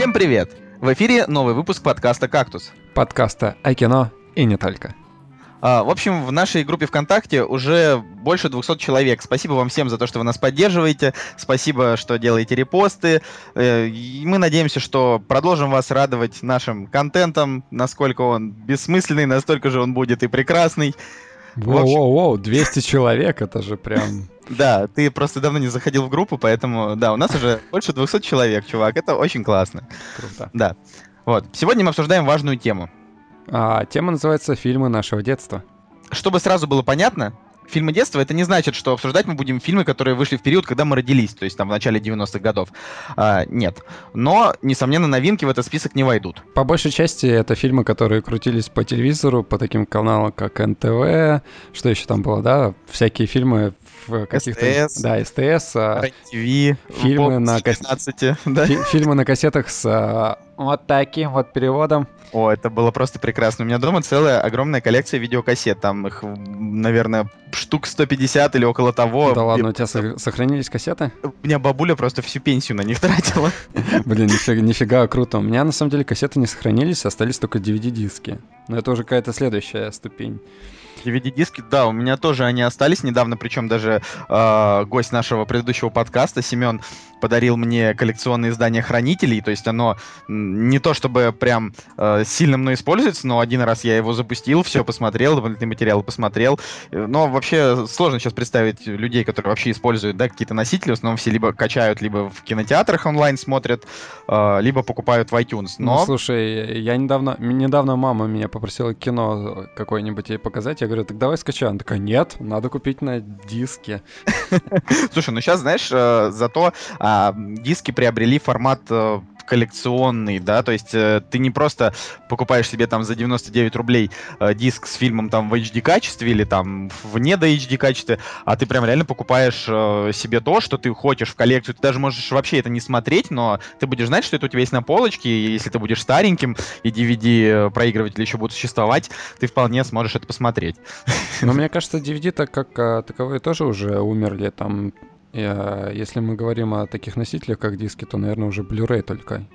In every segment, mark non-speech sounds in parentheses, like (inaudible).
Всем привет! В эфире новый выпуск подкаста «Кактус». Подкаста о кино и не только. А, в общем, в нашей группе ВКонтакте уже больше 200 человек. Спасибо вам всем за то, что вы нас поддерживаете. Спасибо, что делаете репосты. Э, и мы надеемся, что продолжим вас радовать нашим контентом. Насколько он бессмысленный, настолько же он будет и прекрасный. Воу-воу-воу, 200 человек, это же прям... Да, ты просто давно не заходил в группу, поэтому, да, у нас уже больше 200 человек, чувак, это очень классно. Круто. Да. Вот, сегодня мы обсуждаем важную тему. А, тема называется «Фильмы нашего детства». Чтобы сразу было понятно, фильмы детства, это не значит, что обсуждать мы будем фильмы, которые вышли в период, когда мы родились, то есть там в начале 90-х годов. А, нет. Но, несомненно, новинки в этот список не войдут. По большей части это фильмы, которые крутились по телевизору, по таким каналам, как НТВ, что еще там было, да, всякие фильмы в каких-то... СТС. Да, СТС. а, ТВ, Фильмы на кас- 15, да? фи- фильмы на кассетах с а, вот таким вот переводом. О, это было просто прекрасно. У меня дома целая огромная коллекция видеокассет. Там их, наверное, штук 150 или около того. да ладно, у тебя со- сохранились кассеты? У меня бабуля просто всю пенсию на них тратила. (laughs) Блин, нифига, нифига круто. У меня на самом деле кассеты не сохранились, остались только DVD-диски. Но это уже какая-то следующая ступень. DVD-диски, да, у меня тоже они остались недавно, причем даже э, гость нашего предыдущего подкаста, Семен, подарил мне коллекционное издание Хранителей, то есть оно не то чтобы прям э, сильно мной используется, но один раз я его запустил, все посмотрел, дополнительные материалы посмотрел, Э, но вообще сложно сейчас представить людей, которые вообще используют, да, какие-то носители, в основном все либо качают, либо в кинотеатрах онлайн смотрят, э, либо покупают в iTunes, Ну, но... слушай, я недавно, недавно мама меня попросила кино какое-нибудь ей показать. Я говорю, так давай скачай. Она такая, нет, надо купить на диске. (laughs) Слушай, ну сейчас, знаешь, э, зато а, диски приобрели формат э, коллекционный, да, то есть э, ты не просто покупаешь себе там за 99 рублей э, диск с фильмом там в HD качестве или там в не до HD качестве, а ты прям реально покупаешь э, себе то, что ты хочешь в коллекцию. Ты даже можешь вообще это не смотреть, но ты будешь знать, что это у тебя есть на полочке, и если ты будешь стареньким, и DVD проигрыватели еще будут существовать, ты вполне сможешь это посмотреть. Но мне кажется, DVD-то как а, таковые тоже уже умерли. Там, э, если мы говорим о таких носителях, как диски, то, наверное, уже Blu-ray только.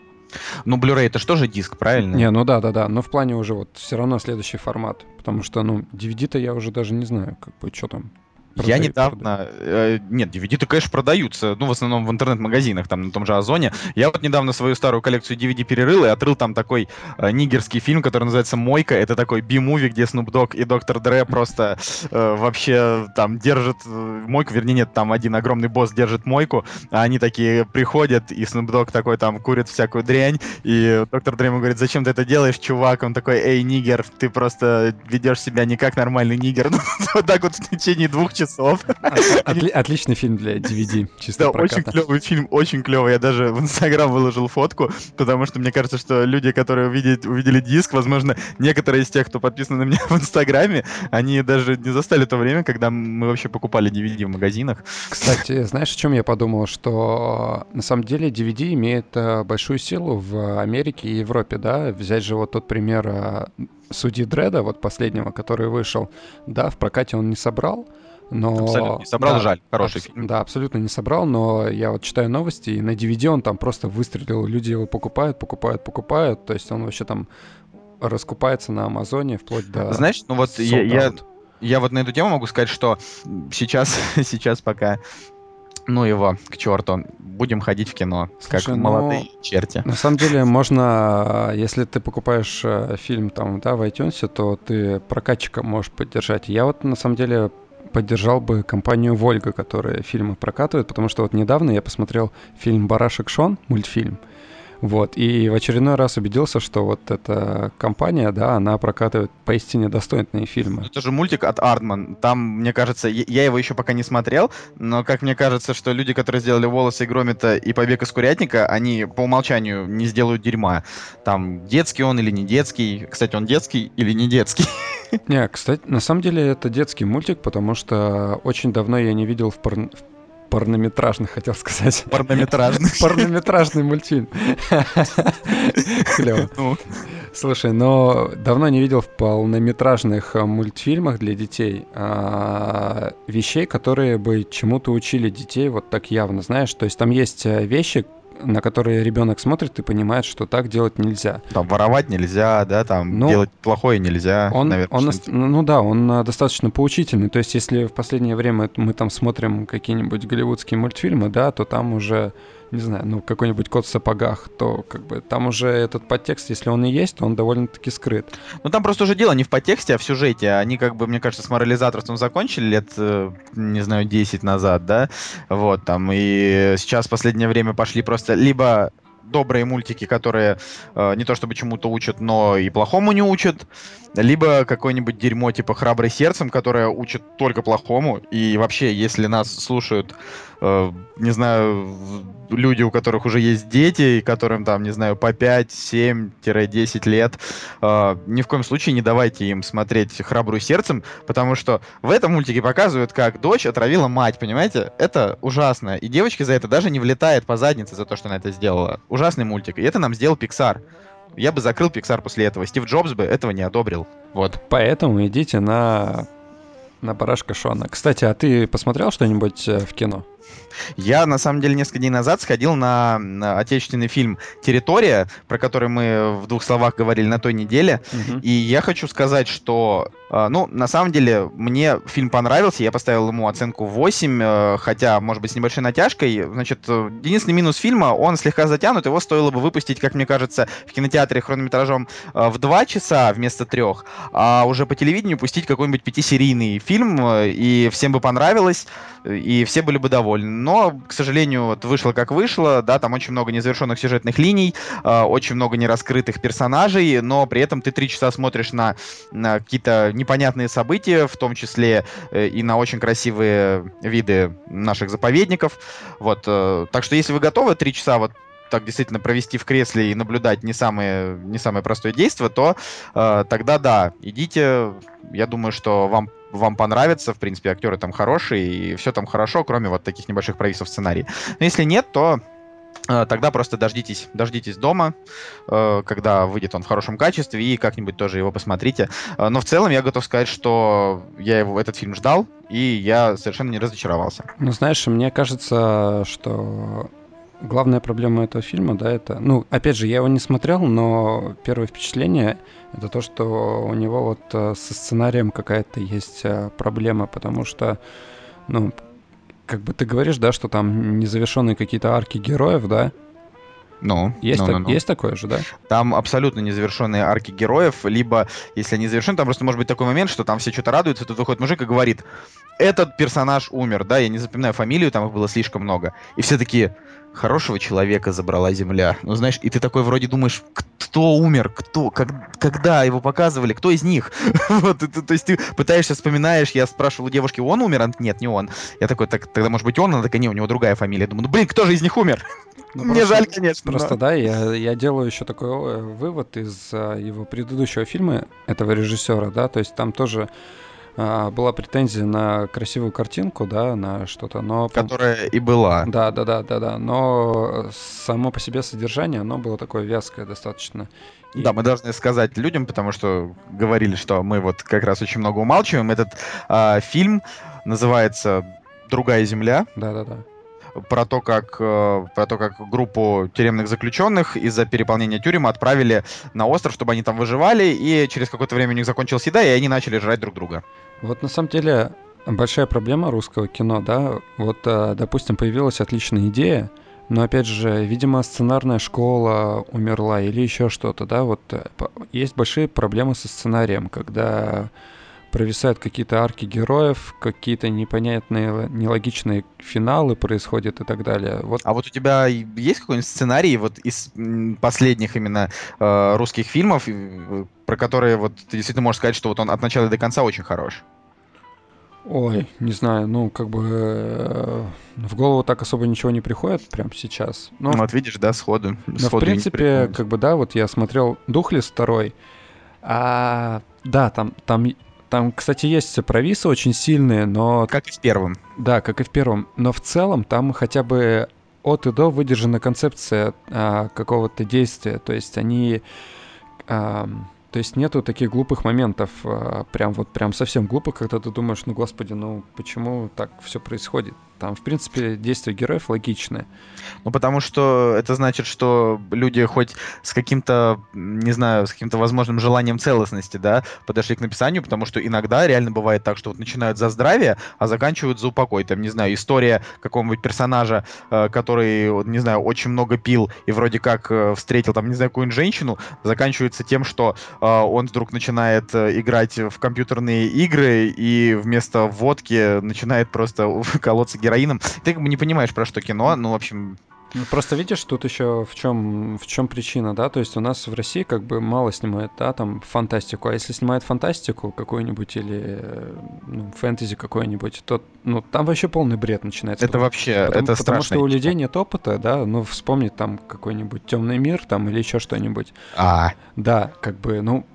Ну, Blu-ray это же тоже диск, правильно? Не, ну да, да, да. Но в плане уже вот все равно следующий формат. Потому что, ну, DVD-то я уже даже не знаю, как бы, что там. Я недавно... э, нет, DVD-то, конечно, продаются. Ну, в основном в интернет-магазинах, там, на том же Озоне. Я вот недавно свою старую коллекцию DVD перерыл и отрыл там такой э, нигерский фильм, который называется «Мойка». Это такой би-муви, где Snoop Dogg и Доктор Дре просто э, вообще там держат э, мойку. Вернее, нет, там один огромный босс держит мойку, а они такие приходят, и Snoop Dogg такой там курит всякую дрянь, и доктор Дре ему говорит, зачем ты это делаешь, чувак? Он такой, эй, нигер, ты просто ведешь себя не как нормальный нигер. (laughs) Ну, вот так вот в течение двух часов. Отли- отличный фильм для DVD, чисто Да, очень проката. клевый фильм, очень клевый. Я даже в Инстаграм выложил фотку, потому что мне кажется, что люди, которые увидели, увидели диск, возможно, некоторые из тех, кто подписан на меня в Инстаграме, они даже не застали то время, когда мы вообще покупали DVD в магазинах. Кстати, знаешь, о чем я подумал? Что на самом деле DVD имеет э, большую силу в Америке и Европе, да? Взять же вот тот пример э, Судьи Дреда, вот последнего, который вышел. Да, в прокате он не собрал, но... Абсолютно не собрал, Да, жаль, хороший абс- фильм. Да, абсолютно не собрал, но я вот читаю новости, и на DVD он там просто выстрелил, люди его покупают, покупают, покупают, то есть он вообще там раскупается на Амазоне вплоть до... Знаешь, ну вот я, я, я вот на эту тему могу сказать, что сейчас, (laughs) сейчас пока, ну его, к черту, будем ходить в кино, как Слушай, ну, молодые черти. На самом деле можно, если ты покупаешь э, фильм там, да, в iTunes, то ты прокатчика можешь поддержать. Я вот на самом деле поддержал бы компанию Вольга, которая фильмы прокатывает, потому что вот недавно я посмотрел фильм «Барашек Шон», мультфильм, вот, и в очередной раз убедился, что вот эта компания, да, она прокатывает поистине достойные фильмы. Это же мультик от Артман. Там, мне кажется, я я его еще пока не смотрел, но как мне кажется, что люди, которые сделали волосы и Громита и побег из курятника, они по умолчанию не сделают дерьма. Там детский он или не детский. Кстати, он детский или не детский. Не, кстати, на самом деле это детский мультик, потому что очень давно я не видел в, порн- в порнометражных, хотел сказать. Порнометражный. Порнометражный мультфильм. Клево. Ну, Слушай, но давно не видел в полнометражных а, мультфильмах для детей а, вещей, которые бы чему-то учили детей вот так явно, знаешь? То есть там есть а, вещи, на которые ребенок смотрит и понимает, что так делать нельзя. Там воровать нельзя, да, там ну, делать плохое нельзя. Он, наверное, он, ну да, он а, достаточно поучительный. То есть, если в последнее время мы там смотрим какие-нибудь голливудские мультфильмы, да, то там уже не знаю, ну, какой-нибудь кот в сапогах, то как бы там уже этот подтекст, если он и есть, то он довольно-таки скрыт. Ну, там просто уже дело не в подтексте, а в сюжете. Они, как бы, мне кажется, с морализаторством закончили лет, э, не знаю, 10 назад, да, вот, там, и сейчас в последнее время пошли просто либо добрые мультики, которые э, не то чтобы чему-то учат, но и плохому не учат, либо какое-нибудь дерьмо типа «Храбрый сердцем», которое учит только плохому. И вообще, если нас слушают Э, не знаю, люди, у которых уже есть дети, и которым там, не знаю, по 5, 7-10 лет, э, ни в коем случае не давайте им смотреть «Храбрую сердцем», потому что в этом мультике показывают, как дочь отравила мать, понимаете? Это ужасно. И девочка за это даже не влетает по заднице за то, что она это сделала. Ужасный мультик. И это нам сделал Pixar. Я бы закрыл Pixar после этого. Стив Джобс бы этого не одобрил. Вот. Поэтому идите на на барашка Шона. Кстати, а ты посмотрел что-нибудь э, в кино? Я, на самом деле, несколько дней назад сходил на, на отечественный фильм «Территория», про который мы в двух словах говорили на той неделе. Угу. И я хочу сказать, что, э, ну, на самом деле, мне фильм понравился. Я поставил ему оценку 8, э, хотя, может быть, с небольшой натяжкой. Значит, э, единственный минус фильма, он слегка затянут. Его стоило бы выпустить, как мне кажется, в кинотеатре хронометражом в 2 часа вместо трех, а уже по телевидению пустить какой-нибудь пятисерийный фильм, и всем бы понравилось, и все были бы довольны но, к сожалению, вот вышло как вышло, да, там очень много незавершенных сюжетных линий, э, очень много нераскрытых персонажей, но при этом ты три часа смотришь на, на какие-то непонятные события, в том числе э, и на очень красивые виды наших заповедников, вот, э, так что если вы готовы три часа вот так действительно провести в кресле и наблюдать не самое, не самое простое действие, то э, тогда да, идите. Я думаю, что вам вам понравится, в принципе, актеры там хорошие, и все там хорошо, кроме вот таких небольших провисов в сценарии. Но если нет, то э, тогда просто дождитесь, дождитесь дома, э, когда выйдет он в хорошем качестве, и как-нибудь тоже его посмотрите. Э, но в целом я готов сказать, что я его, этот фильм ждал, и я совершенно не разочаровался. Ну, знаешь, мне кажется, что главная проблема этого фильма, да, это, ну, опять же, я его не смотрел, но первое впечатление это то, что у него вот э, со сценарием какая-то есть э, проблема, потому что, ну, как бы ты говоришь, да, что там незавершенные какие-то арки героев, да, ну, есть, ну, так, ну, ну. есть такое же, да? Там абсолютно незавершенные арки героев, либо, если они завершены, там просто может быть такой момент, что там все что-то радуются, тут выходит мужик и говорит, этот персонаж умер, да, я не запоминаю фамилию, там их было слишком много. И все такие, хорошего человека забрала земля. Ну, знаешь, и ты такой вроде думаешь, кто умер, кто, как, когда его показывали, кто из них? (laughs) вот, ты, то есть ты пытаешься, вспоминаешь, я спрашивал у девушки, он умер? Она, нет, не он. Я такой, так, тогда может быть он? Она такая, не, у него другая фамилия. Думаю, ну, блин, кто же из них умер? Ну, Мне просто, жаль, конечно. Просто, но... да, я, я делаю еще такой э, вывод из а, его предыдущего фильма, этого режиссера, да, то есть там тоже а, была претензия на красивую картинку, да, на что-то, но... Которая и была. Да, да, да, да, да, но само по себе содержание, оно было такое вязкое достаточно. И... Да, мы должны сказать людям, потому что говорили, что мы вот как раз очень много умалчиваем. Этот э, фильм называется «Другая земля». Да, да, да про то, как, э, про то, как группу тюремных заключенных из-за переполнения тюрем отправили на остров, чтобы они там выживали, и через какое-то время у них закончилась еда, и они начали жрать друг друга. Вот на самом деле большая проблема русского кино, да, вот, э, допустим, появилась отличная идея, но опять же, видимо, сценарная школа умерла или еще что-то, да, вот э, есть большие проблемы со сценарием, когда провисают какие-то арки героев, какие-то непонятные, нелогичные финалы происходят и так далее. Вот. А вот у тебя есть какой-нибудь сценарий вот из последних именно э, русских фильмов, про которые вот ты действительно можешь сказать, что вот он от начала до конца очень хорош? Ой, не знаю, ну, как бы э, в голову так особо ничего не приходит прямо сейчас. Но, ну, вот видишь, да, сходу. Но, сходу в принципе, как бы, да, вот я смотрел «Духлес» второй, а, да, там, там там, кстати, есть провисы очень сильные, но... Как и в первом. Да, как и в первом. Но в целом там хотя бы от и до выдержана концепция а, какого-то действия. То есть они... А, то есть нету таких глупых моментов, а, прям вот прям совсем глупых, когда ты думаешь, ну господи, ну почему так все происходит? Там, в принципе, действия героев логичные. Ну, потому что это значит, что люди хоть с каким-то, не знаю, с каким-то возможным желанием целостности, да, подошли к написанию, потому что иногда реально бывает так, что вот начинают за здравие, а заканчивают за упокой. Там, не знаю, история какого-нибудь персонажа, э, который, не знаю, очень много пил и вроде как э, встретил, там, не знаю, какую-нибудь женщину, заканчивается тем, что э, он вдруг начинает играть в компьютерные игры и вместо водки начинает просто (laughs) колоться героином. Ты как бы не понимаешь, про что кино, ну, в общем, ну, просто видишь, тут еще в чем, в чем причина, да, то есть у нас в России как бы мало снимают, да, там фантастику, а если снимают фантастику какую-нибудь или ну, фэнтези какой-нибудь, то ну там вообще полный бред начинается. Это вообще, потому, это Потому что у людей нет опыта, да, ну вспомнить там какой-нибудь темный мир там или еще что-нибудь. А. Да, как бы, ну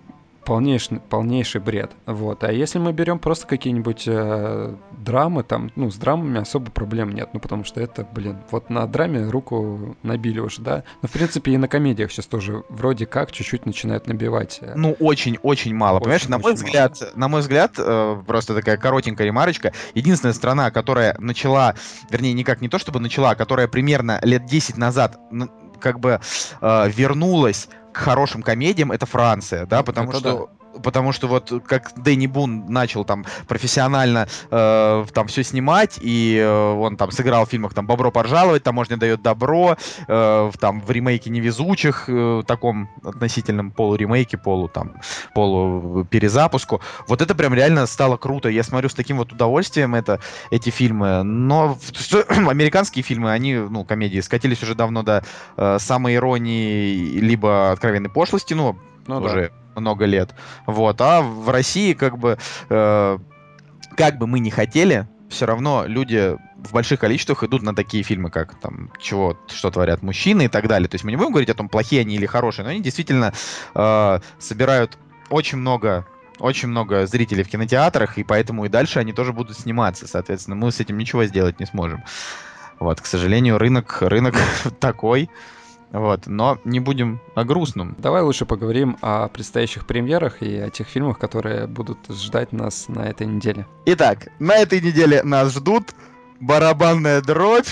полнейший, полнейший бред. Вот. А если мы берем просто какие-нибудь э, драмы, там, ну, с драмами особо проблем нет, ну, потому что это, блин, вот на драме руку набили уже, да. Но, в принципе, и на комедиях сейчас тоже вроде как чуть-чуть начинают набивать. Э. Ну, очень-очень мало, очень, понимаешь? На мой взгляд, мало. на мой взгляд, э, просто такая коротенькая ремарочка, единственная страна, которая начала, вернее, никак не то чтобы начала, а которая примерно лет 10 назад как бы э, вернулась к хорошим комедиям, это Франция, да, потому это что да потому что вот как Дэнни Бун начал там профессионально э, там все снимать, и э, он там сыграл в фильмах там «Бобро поржаловать», «Таможня дает добро», э, там в ремейке «Невезучих», э, таком относительном полуремейке, полу там, полу перезапуску. Вот это прям реально стало круто. Я смотрю с таким вот удовольствием это, эти фильмы. Но (clears throat) американские фильмы, они, ну, комедии, скатились уже давно до э, самой иронии либо откровенной пошлости, ну, ну уже да много лет. Вот. А в России как бы, э, как бы мы ни хотели, все равно люди в больших количествах идут на такие фильмы, как там чего, что творят мужчины и так далее. То есть мы не будем говорить о том, плохие они или хорошие, но они действительно э, собирают очень много очень много зрителей в кинотеатрах, и поэтому и дальше они тоже будут сниматься. Соответственно, мы с этим ничего сделать не сможем. Вот, к сожалению, рынок, рынок (laughs) такой. Вот, но не будем о грустном. Давай лучше поговорим о предстоящих премьерах и о тех фильмах, которые будут ждать нас на этой неделе. Итак, на этой неделе нас ждут барабанная дробь.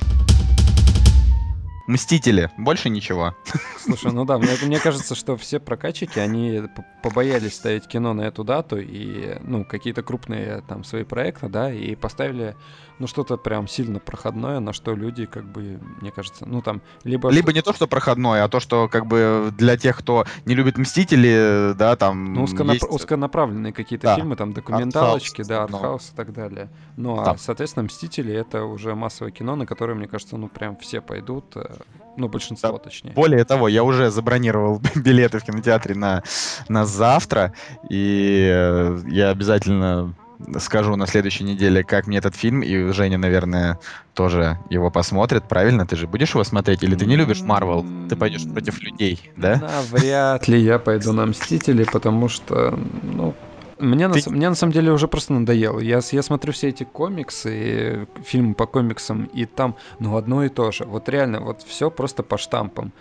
Мстители, больше ничего. Слушай, ну да, мне, мне кажется, что все прокатчики, они побоялись ставить кино на эту дату и, ну, какие-то крупные там свои проекты, да, и поставили ну, что-то прям сильно проходное, на что люди, как бы, мне кажется, ну, там, либо... Либо не то, что проходное, а то, что, как бы, для тех, кто не любит «Мстители», да, там Ну, узконап... есть... узконаправленные какие-то да. фильмы, там, документалочки, артхаус, да, артхаус но... и так далее. Ну, а, соответственно, «Мстители» — это уже массовое кино, на которое, мне кажется, ну, прям все пойдут, э, ну, большинство, да. точнее. Более того, я уже забронировал (laughs) билеты в кинотеатре на, на завтра, и э, я обязательно скажу на следующей неделе, как мне этот фильм, и Женя, наверное, тоже его посмотрит. Правильно? Ты же будешь его смотреть? Или ты не любишь Марвел? Ты пойдешь против людей, да? Вряд ли я пойду на Мстители, потому что, ну, мне, Ты... на, мне на самом деле уже просто надоело. Я, я смотрю все эти комиксы, фильмы по комиксам, и там, ну, одно и то же. Вот реально, вот все просто по штампам.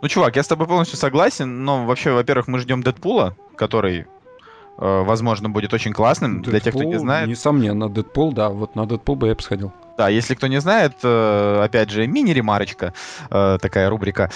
Ну, чувак, я с тобой полностью согласен, но вообще, во-первых, мы ждем Дэдпула, который Э, возможно, будет очень классным. Дэдпул, Для тех, кто не знает. Несомненно, Дэдпул, да, вот на Дэдпул бы я бы сходил. Да, если кто не знает, э, опять же, мини-ремарочка, э, такая рубрика.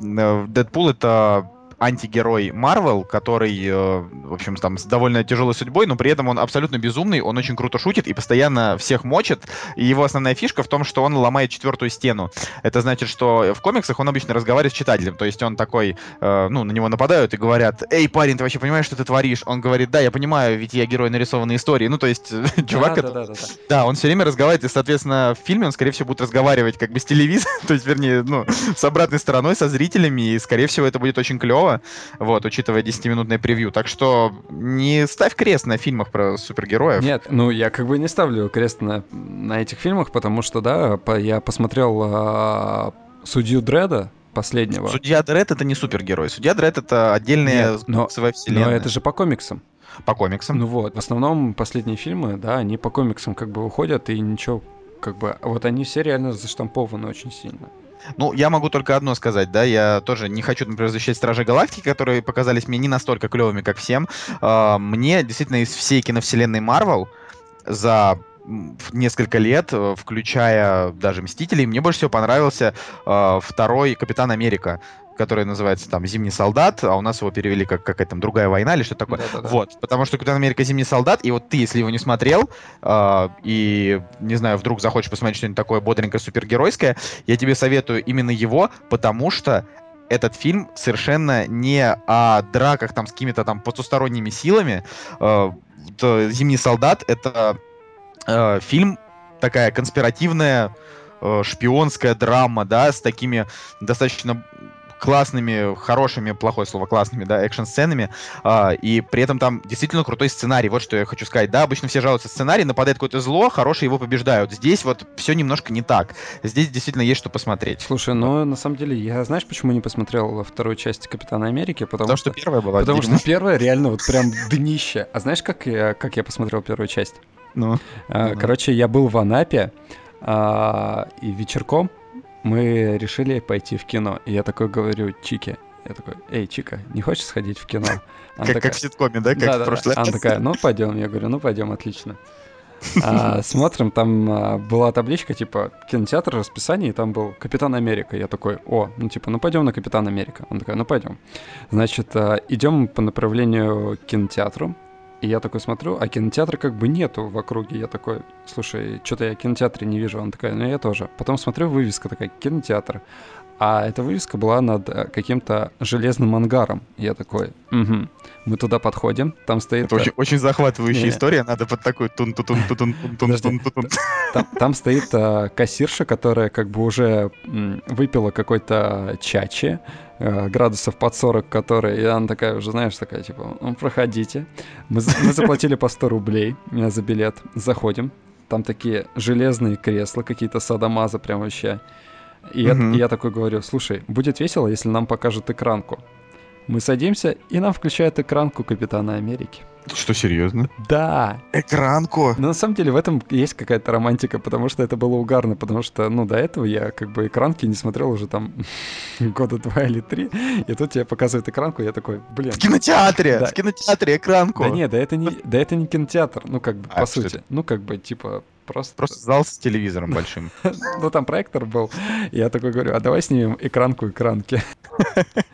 Дэдпул — это антигерой Марвел, который, э, в общем, там с довольно тяжелой судьбой, но при этом он абсолютно безумный, он очень круто шутит и постоянно всех мочит. И его основная фишка в том, что он ломает четвертую стену. Это значит, что в комиксах он обычно разговаривает с читателем, то есть он такой, э, ну, на него нападают и говорят, эй, парень, ты вообще понимаешь, что ты творишь? Он говорит, да, я понимаю, ведь я герой нарисованной истории. Ну, то есть, (laughs) чувак, да, это... да, да, да. да, он все время разговаривает, и, соответственно, в фильме он, скорее всего, будет разговаривать как бы с телевизором, (laughs) то есть, вернее, ну, с обратной стороной, со зрителями, и, скорее всего, это будет очень клево вот, учитывая 10-минутное превью. Так что не ставь крест на фильмах про супергероев. Нет, ну я как бы не ставлю крест на, на этих фильмах, потому что, да, по, я посмотрел а, «Судью Дреда», последнего. Судья Дред это не супергерой. Судья Дред это отдельная Нет, но, вселенная. Но это же по комиксам. По комиксам. Ну вот, в основном последние фильмы, да, они по комиксам как бы уходят, и ничего, как бы, вот они все реально заштампованы очень сильно. Ну, я могу только одно сказать, да, я тоже не хочу, например, защищать Стражи Галактики, которые показались мне не настолько клевыми, как всем. А, мне действительно из всей киновселенной Марвел за несколько лет, э, включая даже Мстителей, мне больше всего понравился э, второй Капитан Америка который называется там «Зимний солдат», а у нас его перевели как какая-то там другая война или что-то такое. Да-да-да. Вот, потому что «Капитан Америка. Зимний солдат», и вот ты, если его не смотрел, э, и, не знаю, вдруг захочешь посмотреть что-нибудь такое бодренькое, супергеройское, я тебе советую именно его, потому что этот фильм совершенно не о драках там с какими-то там потусторонними силами. Э, «Зимний солдат» — это э, фильм такая конспиративная э, шпионская драма, да, с такими достаточно классными, хорошими, плохое слово, классными, да, экшн-сценами, а, и при этом там действительно крутой сценарий, вот что я хочу сказать, да, обычно все жалуются сценарий, нападает какое-то зло, хорошие его побеждают, здесь вот все немножко не так, здесь действительно есть что посмотреть. Слушай, ну, на самом деле, я знаешь, почему не посмотрел вторую часть Капитана Америки? Потому, потому что, что первая была Потому что первая реально вот прям днище. А знаешь, как я, как я посмотрел первую часть? Ну? А, ну. Короче, я был в Анапе, а, и вечерком мы решили пойти в кино. И я такой говорю Чике, я такой, эй, Чика, не хочешь сходить в кино? (laughs) Она как, такая, как в ситкоме, да? Как да, в прошлый да. Она такая, ну пойдем. Я говорю, ну пойдем, отлично. А, смотрим, там а, была табличка, типа, кинотеатр, расписание, и там был Капитан Америка. Я такой, о, ну типа, ну пойдем на Капитан Америка. Он такой, ну пойдем. Значит, а, идем по направлению к кинотеатру. И я такой смотрю, а кинотеатра как бы нету в округе. Я такой, слушай, что-то я кинотеатре не вижу. Он такой, ну я тоже. Потом смотрю, вывеска такая, кинотеатр. А эта вывеска была над э, каким-то железным ангаром. Я такой, угу. Мы туда подходим, там стоит... Это очень, очень захватывающая история, надо под такой тун тун тун тун тун тун тун там, там стоит а, кассирша, которая как бы уже м, выпила какой-то чачи, градусов под 40, который, и она такая уже, знаешь, такая, типа, ну, проходите. Мы, мы заплатили по 100 рублей за билет, заходим, там такие железные кресла, какие-то садомазы прям вообще. И, угу. я, я такой говорю, слушай, будет весело, если нам покажут экранку. Мы садимся, и нам включают экранку Капитана Америки. Что, серьезно? Да. Экранку? Но на самом деле в этом есть какая-то романтика, потому что это было угарно, потому что, ну, до этого я как бы экранки не смотрел уже там (laughs) года два или три, и тут тебе показывают экранку, и я такой, блин. В кинотеатре! Да. В кинотеатре экранку! Да нет, да это не, да это не кинотеатр, ну, как бы, а, по сути. Ну, как бы, типа, Просто... Просто зал с телевизором большим. (laughs) Ну, там проектор был. Я такой говорю, а давай снимем экранку экранки. (laughs)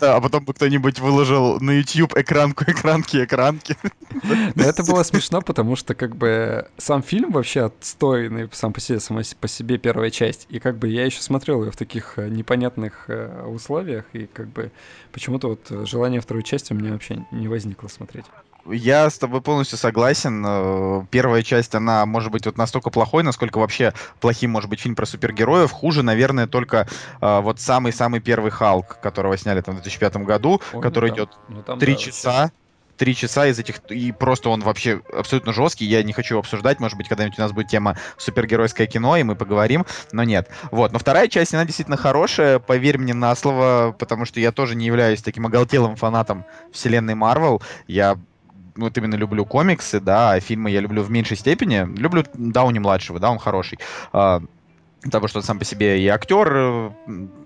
Да, а потом бы кто-нибудь выложил на YouTube экранку экранки экранки. Это было смешно, потому что как бы сам фильм вообще отстойный сам по себе, сама по себе первая часть. И как бы я еще смотрел ее в таких э, непонятных э, условиях, и как бы почему-то вот желание второй части у меня вообще не возникло смотреть. Я с тобой полностью согласен. Э, первая часть, она может быть вот настолько плохой, насколько вообще плохим может быть фильм про супергероев. Хуже, наверное, только э, вот самый-самый первый Халк, которого сняли там в 2005 году, Ой, который ну, идет ну, часа. Три часа из этих, и просто он вообще абсолютно жесткий. Я не хочу обсуждать, может быть, когда-нибудь у нас будет тема супергеройское кино, и мы поговорим, но нет. Вот, но вторая часть, она действительно хорошая, поверь мне на слово, потому что я тоже не являюсь таким оголтелым фанатом вселенной Марвел. Я вот именно люблю комиксы, да, а фильмы я люблю в меньшей степени. Люблю Дауни-младшего, да, он хороший. А, потому что он сам по себе и актер э,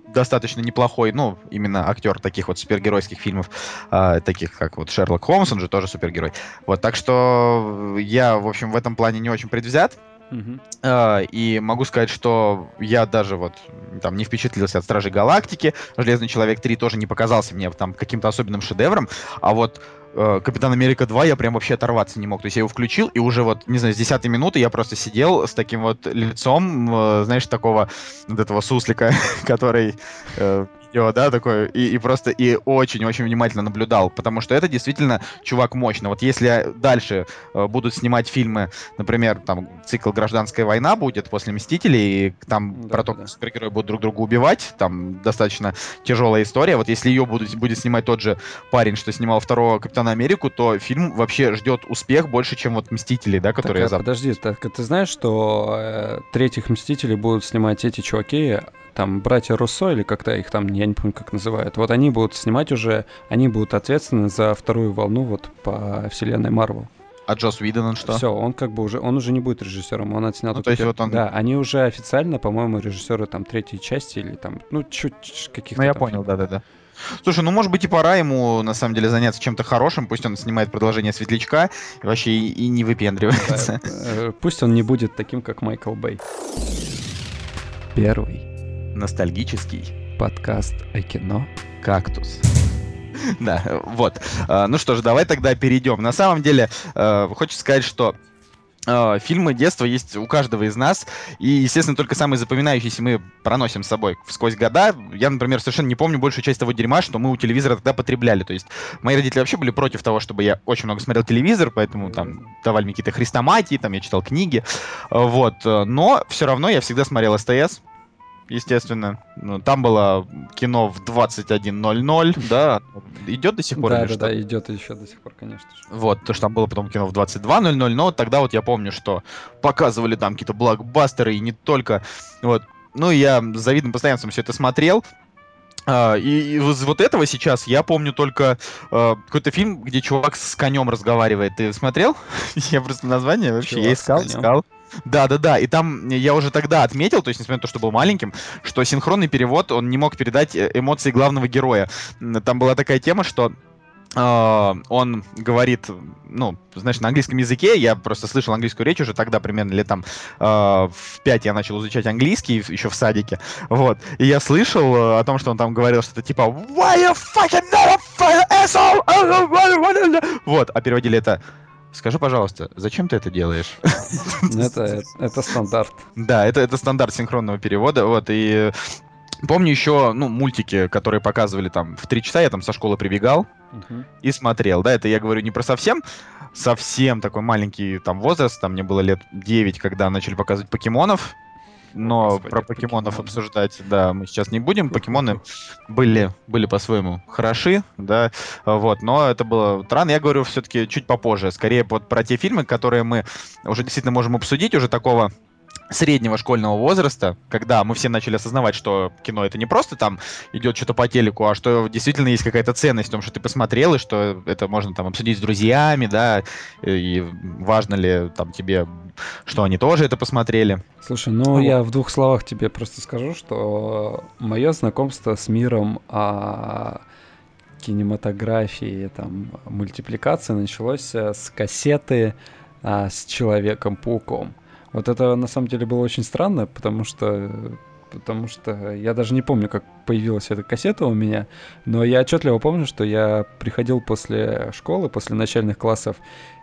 достаточно неплохой, ну, именно актер таких вот супергеройских фильмов, э, таких как вот Шерлок Холмс, он же тоже супергерой. Вот, так что я, в общем, в этом плане не очень предвзят. Uh-huh. Э, и могу сказать, что я даже вот там не впечатлился от Стражей Галактики, Железный Человек 3 тоже не показался мне там каким-то особенным шедевром, а вот Капитан Америка 2 я прям вообще оторваться не мог. То есть я его включил, и уже вот, не знаю, с 10 минуты я просто сидел с таким вот лицом, э, знаешь, такого вот этого суслика, (laughs) который э, видео, да, такое, и, и просто и очень-очень внимательно наблюдал, потому что это действительно чувак мощно. Вот если дальше э, будут снимать фильмы, например, там цикл «Гражданская война» будет после «Мстителей», и там да, про то, как да. супергерои будут друг друга убивать, там достаточно тяжелая история. Вот если ее будут, будет снимать тот же парень, что снимал второго Капитана Америку, то фильм вообще ждет успех больше, чем вот «Мстители», да, которые... Так, а, подожди, так, ты знаешь, что э, третьих «Мстителей» будут снимать эти чуваки, там братья Руссо или как-то их там, я не помню, как называют, вот они будут снимать уже, они будут ответственны за вторую волну вот по вселенной Марвел. А Джос Уидон что? Все, он как бы уже, он уже не будет режиссером, он отснял. Ну, то есть вот он... Да, они уже официально, по-моему, режиссеры там третьей части или там, ну, чуть каких-то Ну, я там понял, да-да-да. Слушай, ну, может быть, и пора ему, на самом деле, заняться чем-то хорошим. Пусть он снимает продолжение «Светлячка» и вообще и, и не выпендривается. Да, э, Пусть он не будет таким, как Майкл Бэй. Первый Ностальгический подкаст о кино. кактус. (laughs) Да, вот. А, Ну что ж, давай тогда перейдем. На самом деле, э, хочется сказать, что э, фильмы детства есть у каждого из нас, и, естественно, только самые запоминающиеся мы проносим с собой сквозь года. Я, например, совершенно не помню большую часть того дерьма, что мы у телевизора тогда потребляли. То есть мои родители вообще были против того, чтобы я очень много смотрел телевизор, поэтому там давали мне какие-то хрестоматии, там я читал книги, Э, вот. Но все равно я всегда смотрел СТС, естественно. Ну, Там было кино в 21.00, да, идет до сих пор Да, да, что? да, идет еще до сих пор, конечно же. Вот, то, что там было потом кино в 22.00, но тогда вот я помню, что показывали там какие-то блокбастеры и не только. Вот. Ну, и я с завидным постоянством все это смотрел. А, и из вот этого сейчас я помню только э, какой-то фильм, где чувак с конем разговаривает. Ты смотрел? (laughs) я просто название вообще Чувак я искал, искал. Да, да, да. И там я уже тогда отметил, то есть, несмотря на то, что был маленьким, что синхронный перевод, он не мог передать э, эмоции главного героя. Там была такая тема, что э, он говорит, ну, знаешь, на английском языке, я просто слышал английскую речь уже тогда, примерно лет там э, в 5 я начал изучать английский, еще в садике, вот, и я слышал э, о том, что он там говорил что-то типа Why you fucking not a asshole? (laughs) Вот, а переводили это Скажи, пожалуйста, зачем ты это делаешь? (laughs) Ну, Это, это стандарт. Да, это, это стандарт синхронного перевода, вот, и помню еще, ну, мультики, которые показывали там в три часа, я там со школы прибегал Мгм. и смотрел, да, это я говорю не про совсем, совсем такой маленький там возраст, там мне было лет 9, когда начали показывать покемонов, но Господи, про покемонов покемоны. обсуждать, да, мы сейчас не будем, покемоны были, были по-своему хороши, да, вот, но это было странно, я говорю все-таки чуть попозже, скорее вот про те фильмы, которые мы уже действительно можем обсудить, уже такого среднего школьного возраста, когда мы все начали осознавать, что кино это не просто там идет что-то по телеку, а что действительно есть какая-то ценность в том, что ты посмотрел, и что это можно там обсудить с друзьями, да, и важно ли там тебе, что они тоже это посмотрели. Слушай, ну Вот. я в двух словах тебе просто скажу, что мое знакомство с миром а, кинематографии, там, мультипликации началось э, с кассеты а, с Человеком-пауком. Вот это на самом деле было очень странно, потому что потому что я даже не помню, как появилась эта кассета у меня, но я отчетливо помню, что я приходил после школы, после начальных классов,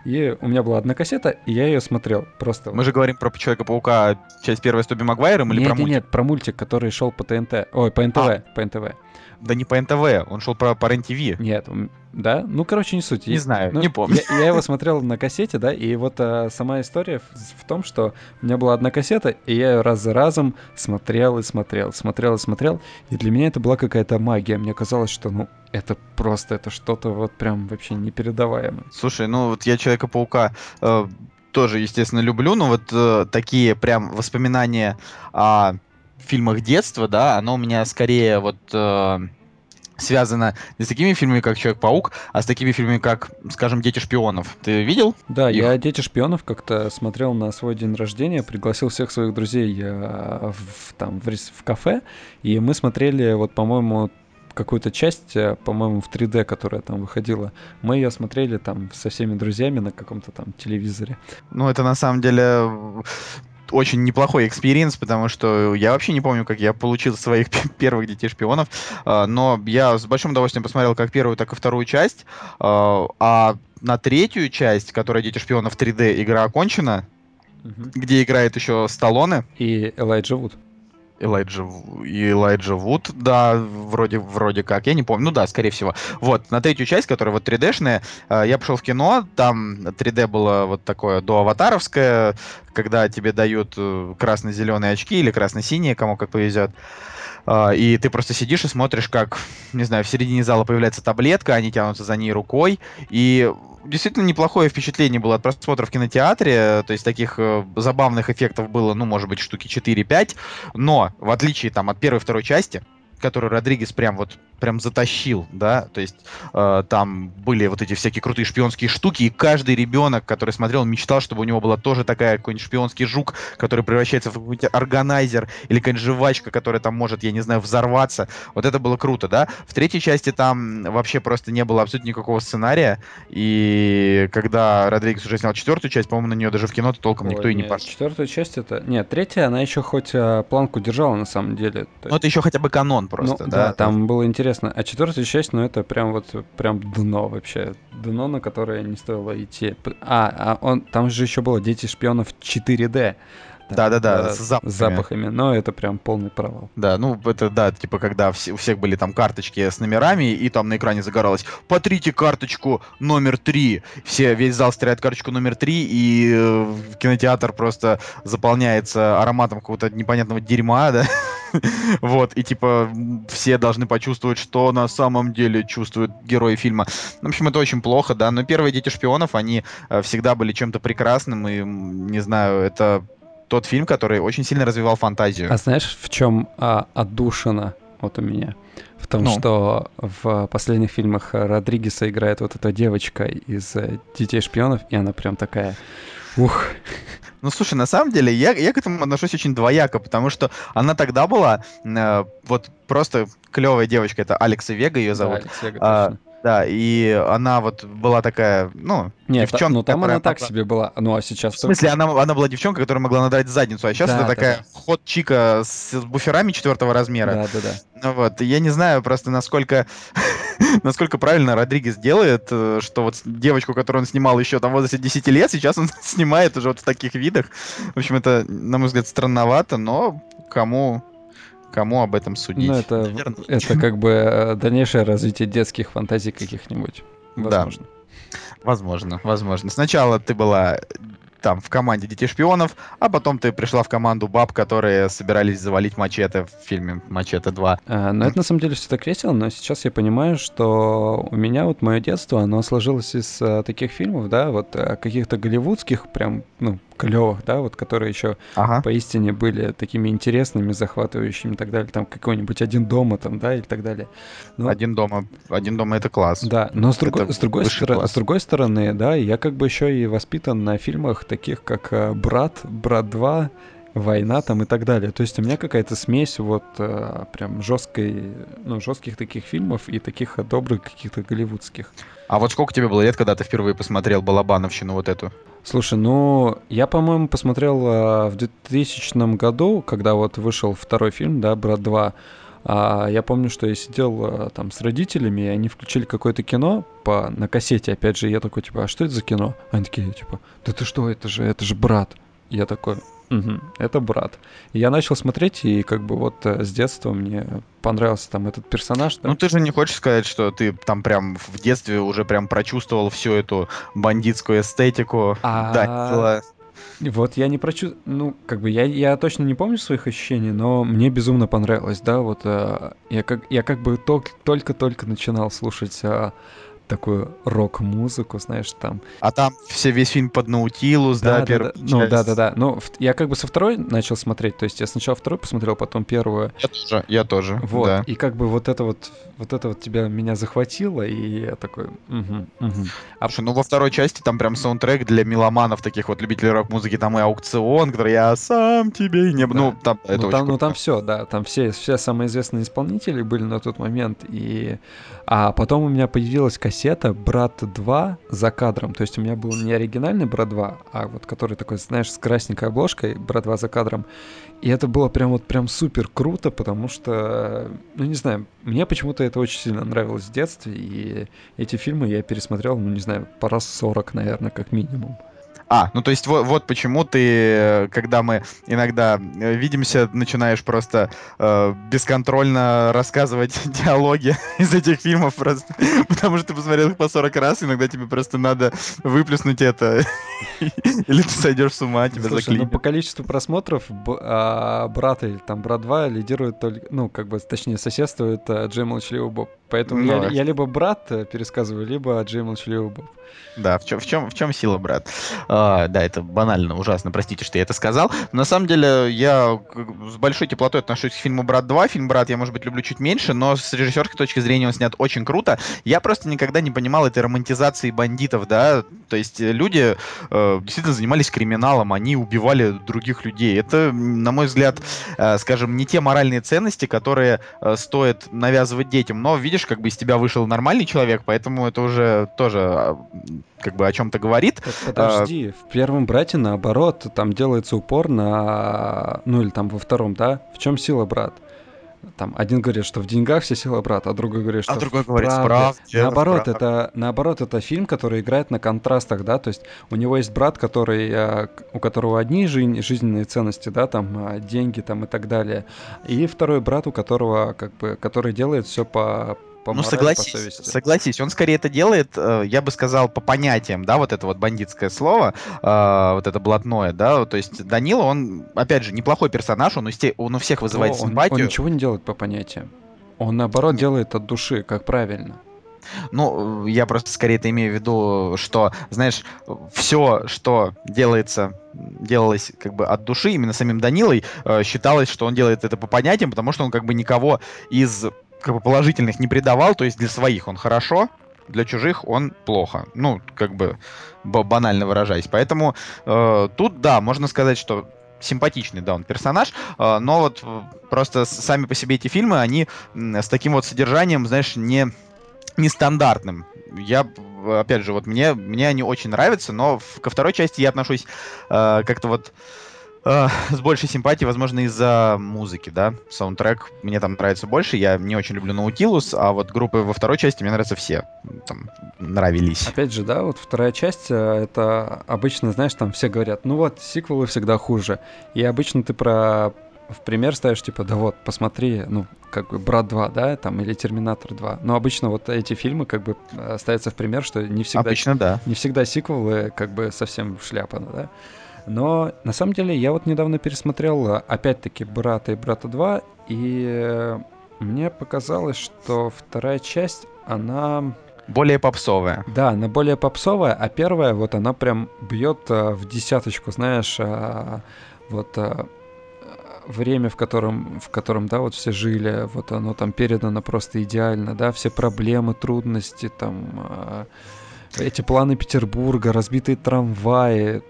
и у меня была одна кассета, и я ее смотрел просто. Мы же говорим про Человека-паука, часть первая с Тоби Магуайром или нет, про мультик? нет, про мультик, который шел по ТНТ. Ой, по НТВ, А. по НТВ. Да не по НТВ, он шел про, по РЕН-ТВ. Нет, да? Ну, короче, не суть. Не Я- знаю, ну, не помню. Я, я его смотрел на кассете, да, и вот а, сама история в, в том, что у меня была одна кассета, и я ее раз за разом смотрел и смотрел, смотрел и смотрел, и для меня это была какая-то магия. Мне казалось, что, ну, это просто, это что-то вот прям вообще непередаваемое. Слушай, ну вот я Человека-паука э, тоже, естественно, люблю, но вот э, такие прям воспоминания о фильмах детства, да, оно у меня скорее вот э, связано не с такими фильмами, как Человек-паук, а с такими фильмами, как, скажем, Дети шпионов. Ты видел? Да, Их. я «Дети шпионов» как-то смотрел на свой день рождения, пригласил всех своих друзей э, в, там, в, в кафе, и мы смотрели, вот, по-моему, какую-то часть, э, по-моему, в 3D, которая там выходила. Мы ее смотрели там со всеми друзьями на каком-то там телевизоре. Ну, это на самом деле очень неплохой experience, потому что я вообще не помню, как я получил своих (laughs) пе- первых детей шпионов, э, но я с большим удовольствием посмотрел как первую, так и вторую часть, э, а на третью часть, которая Дети шпионов 3D, игра окончена, где играет еще Сталлоне, И Элайджа Вуд. Элайджа, Элайджа Вуд, да, вроде, вроде как, я не помню, ну да, скорее всего. Вот, на третью часть, которая вот 3D-шная, э, я пошел в кино, там 3D было вот такое доаватаровское, когда тебе дают э, красно-зеленые очки или красно-синие, кому как повезет. И ты просто сидишь и смотришь, как, не знаю, в середине зала появляется таблетка, они тянутся за ней рукой. И действительно неплохое впечатление было от просмотра в кинотеатре. То есть таких э, забавных эффектов было, ну, может быть, штуки 4-5. Но, в отличие там от первой и второй части, которую Родригес прям вот прям затащил, да, то есть э, там были вот эти всякие крутые шпионские штуки, и каждый ребенок, который смотрел, мечтал, чтобы у него была тоже такая какой-нибудь шпионский жук, который превращается в какой-нибудь органайзер или какая-нибудь жвачка, которая там может, я не знаю, взорваться. Вот это было круто, да. В третьей части там вообще просто не было абсолютно никакого сценария, и когда Родригес уже снял четвертую часть, по-моему, на нее даже в кино толком Ой, никто нет, и не пошел. Четвертая часть это... Нет, третья, она еще хоть а, планку держала на самом деле. Ну, это еще хотя бы канон просто, ну, да? Да, там было интересно. А четвертая часть, ну, это прям вот, прям дно вообще. Дно, на которое не стоило идти. А, а он, там же еще было «Дети шпионов 4D». Да-да-да, с запахами. с запахами, но это прям полный провал. Да, ну это да, типа когда все, у всех были там карточки с номерами, и там на экране загоралось «Потрите карточку номер три». Все, весь зал стреляет карточку номер три, и э, кинотеатр просто заполняется ароматом какого-то непонятного дерьма, да, (laughs) (laughs) вот, и типа все должны почувствовать, что на самом деле чувствуют герои фильма. В общем, это очень плохо, да, но первые «Дети шпионов», они э, всегда были чем-то прекрасным, и, не знаю, это тот фильм, который очень сильно развивал фантазию. А знаешь, в чем а, отдушина вот у меня? В том, ну. что в последних фильмах Родригеса играет вот эта девочка из э, «Детей шпионов», и она прям такая... Ух. Ну, слушай, на самом деле, я, я к этому отношусь очень двояко, потому что она тогда была э, вот просто клевая девочка, это Алекса Вега ее зовут. Да, Алекс Вега, а, да, и она вот была такая, ну, Нет, девчонка. ну там она так себе была, ну а сейчас... В смысле, она, она была девчонка, которая могла надрать задницу, а сейчас да, это да, такая да. ход-чика с буферами четвертого размера. Да, да, да. Ну вот, я не знаю просто, насколько, (laughs) насколько правильно Родригес делает, э, что вот девочку, которую он снимал еще там в возрасте 10 лет, сейчас он (laughs) снимает уже вот в таких видах. В общем, это, на мой взгляд, странновато, но кому Кому об этом судить? Ну, это, это как бы э, дальнейшее развитие детских фантазий каких-нибудь. Возможно. Да. Возможно, возможно. Сначала ты была там в команде Детей Шпионов, а потом ты пришла в команду баб, которые собирались завалить Мачете в фильме Мачете 2. А, ну, это на самом деле все так весело, но сейчас я понимаю, что у меня вот мое детство, оно сложилось из а, таких фильмов, да, вот а, каких-то голливудских, прям, ну, клевых, да, вот которые еще ага. поистине были такими интересными, захватывающими и так далее, там какой-нибудь один дома там, да, и так далее. Но... Один дома, один дома это класс. Да, но с другой, с другой, стор- с другой стороны, да, я как бы еще и воспитан на фильмах таких как э, Брат, Брат 2, война там и так далее. То есть у меня какая-то смесь вот э, прям жесткой, ну, жестких таких фильмов и таких добрых каких-то голливудских. А вот сколько тебе было лет, когда ты впервые посмотрел Балабановщину вот эту? Слушай, ну, я, по-моему, посмотрел э, в 2000 году, когда вот вышел второй фильм, да, «Брат 2», а я помню, что я сидел а, там с родителями, и они включили какое-то кино по, на кассете, опять же, я такой, типа, а что это за кино? Они такие, типа, да ты что, это же, это же брат. Я такой, Угу, это брат. И я начал смотреть, и как бы вот э, с детства мне понравился там этот персонаж. Да? Ну ты же не хочешь сказать, что ты там прям в детстве уже прям прочувствовал всю эту бандитскую эстетику. А... Да, вот я не прочувствовал, ну, как бы я, я точно не помню своих ощущений, но мне безумно понравилось, да, вот э, я как я как бы только-только начинал слушать э, такую рок-музыку, знаешь, там. А там все весь фильм под Наутилус, да, да, первый. Да, ну да, да, да. Ну я как бы со второй начал смотреть, то есть я сначала второй посмотрел, потом первую. Я тоже, я тоже. Вот. Да. И как бы вот это вот, вот это вот тебя меня захватило, и я такой. Угу, угу. А... Слушай, ну во второй части там прям саундтрек для меломанов таких вот любителей рок-музыки, там и аукцион, который я сам тебе не, да. ну там это ну, там, ну там все, да, там все все самые известные исполнители были на тот момент, и а потом у меня появилась кассета «Брат 2» за кадром. То есть у меня был не оригинальный «Брат 2», а вот который такой, знаешь, с красненькой обложкой «Брат 2» за кадром. И это было прям вот прям супер круто, потому что, ну не знаю, мне почему-то это очень сильно нравилось в детстве, и эти фильмы я пересмотрел, ну не знаю, по раз 40, наверное, как минимум. А, ну то есть вот, вот почему ты, когда мы иногда э, видимся, начинаешь просто э, бесконтрольно рассказывать (laughs) диалоги (laughs) из этих фильмов просто, (laughs) потому что ты посмотрел их по 40 раз, иногда тебе просто надо выплеснуть это, или ты сойдешь с ума, тебя Слушай, заклинит. ну по количеству просмотров а, брат или там брат 2 лидирует только, ну как бы, точнее соседствует а, Джей Молчаливый Боб. Поэтому ну, я, я либо брат э, пересказываю, либо Джей Молчаливый Боб. Да, в чем, в чем, в чем сила, брат? А, да, это банально, ужасно, простите, что я это сказал. На самом деле, я с большой теплотой отношусь к фильму «Брат 2». Фильм «Брат» я, может быть, люблю чуть меньше, но с режиссерской точки зрения он снят очень круто. Я просто никогда не понимал этой романтизации бандитов, да, то есть люди э, действительно занимались криминалом, они убивали других людей. Это, на мой взгляд, э, скажем, не те моральные ценности, которые э, стоит навязывать детям. Но, видишь, как бы из тебя вышел нормальный человек, поэтому это уже тоже а, как бы о чем-то говорит. Подожди, а... в первом брате наоборот, там делается упор на, ну или там во втором, да? В чем сила брат? Там один говорит, что в деньгах вся сила брата, а другой говорит, что а другой в говорит, правде. правде наоборот, это, это наоборот это фильм, который играет на контрастах, да, то есть у него есть брат, который э, у которого одни жизненные ценности, да, там э, деньги там и так далее, и второй брат, у которого как бы который делает все по по ну, морали, согласись, по совести. согласись, он скорее это делает, э, я бы сказал, по понятиям, да, вот это вот бандитское слово, э, вот это блатное, да, то есть Данила, он, опять же, неплохой персонаж, он у, сте, он у всех вызывает он, симпатию. Он ничего не делает по понятиям, он наоборот Нет. делает от души, как правильно. Ну, я просто скорее это имею в виду, что, знаешь, все, что делается делалось как бы от души, именно самим Данилой, э, считалось, что он делает это по понятиям, потому что он как бы никого из как бы положительных не предавал, то есть для своих он хорошо, для чужих он плохо. Ну, как бы банально выражаясь. Поэтому э, тут, да, можно сказать, что симпатичный, да, он персонаж, э, но вот просто сами по себе эти фильмы, они с таким вот содержанием, знаешь, не нестандартным. Я, опять же, вот мне, мне они очень нравятся, но в, ко второй части я отношусь э, как-то вот э, с большей симпатией, возможно, из-за музыки, да. Саундтрек мне там нравится больше. Я не очень люблю Наутилус, а вот группы во второй части мне нравятся все. Там нравились. Опять же, да, вот вторая часть, э, это обычно, знаешь, там все говорят, ну вот, сиквелы всегда хуже. И обычно ты про в пример ставишь, типа, да вот, посмотри, ну, как бы «Брат 2», да, там, или «Терминатор 2». Но обычно вот эти фильмы как бы э, ставятся в пример, что не всегда... Обычно, да. Не всегда сиквелы как бы совсем шляпа, да. Но на самом деле я вот недавно пересмотрел опять-таки «Брата» и «Брата 2», и мне показалось, что вторая часть, она... Более попсовая. Да, она более попсовая, а первая вот она прям бьет э, в десяточку, знаешь, а, вот а, время, в котором, в котором, да, вот все жили, вот оно там передано просто идеально, да, все проблемы, трудности, там, эти планы Петербурга, разбитые трамваи,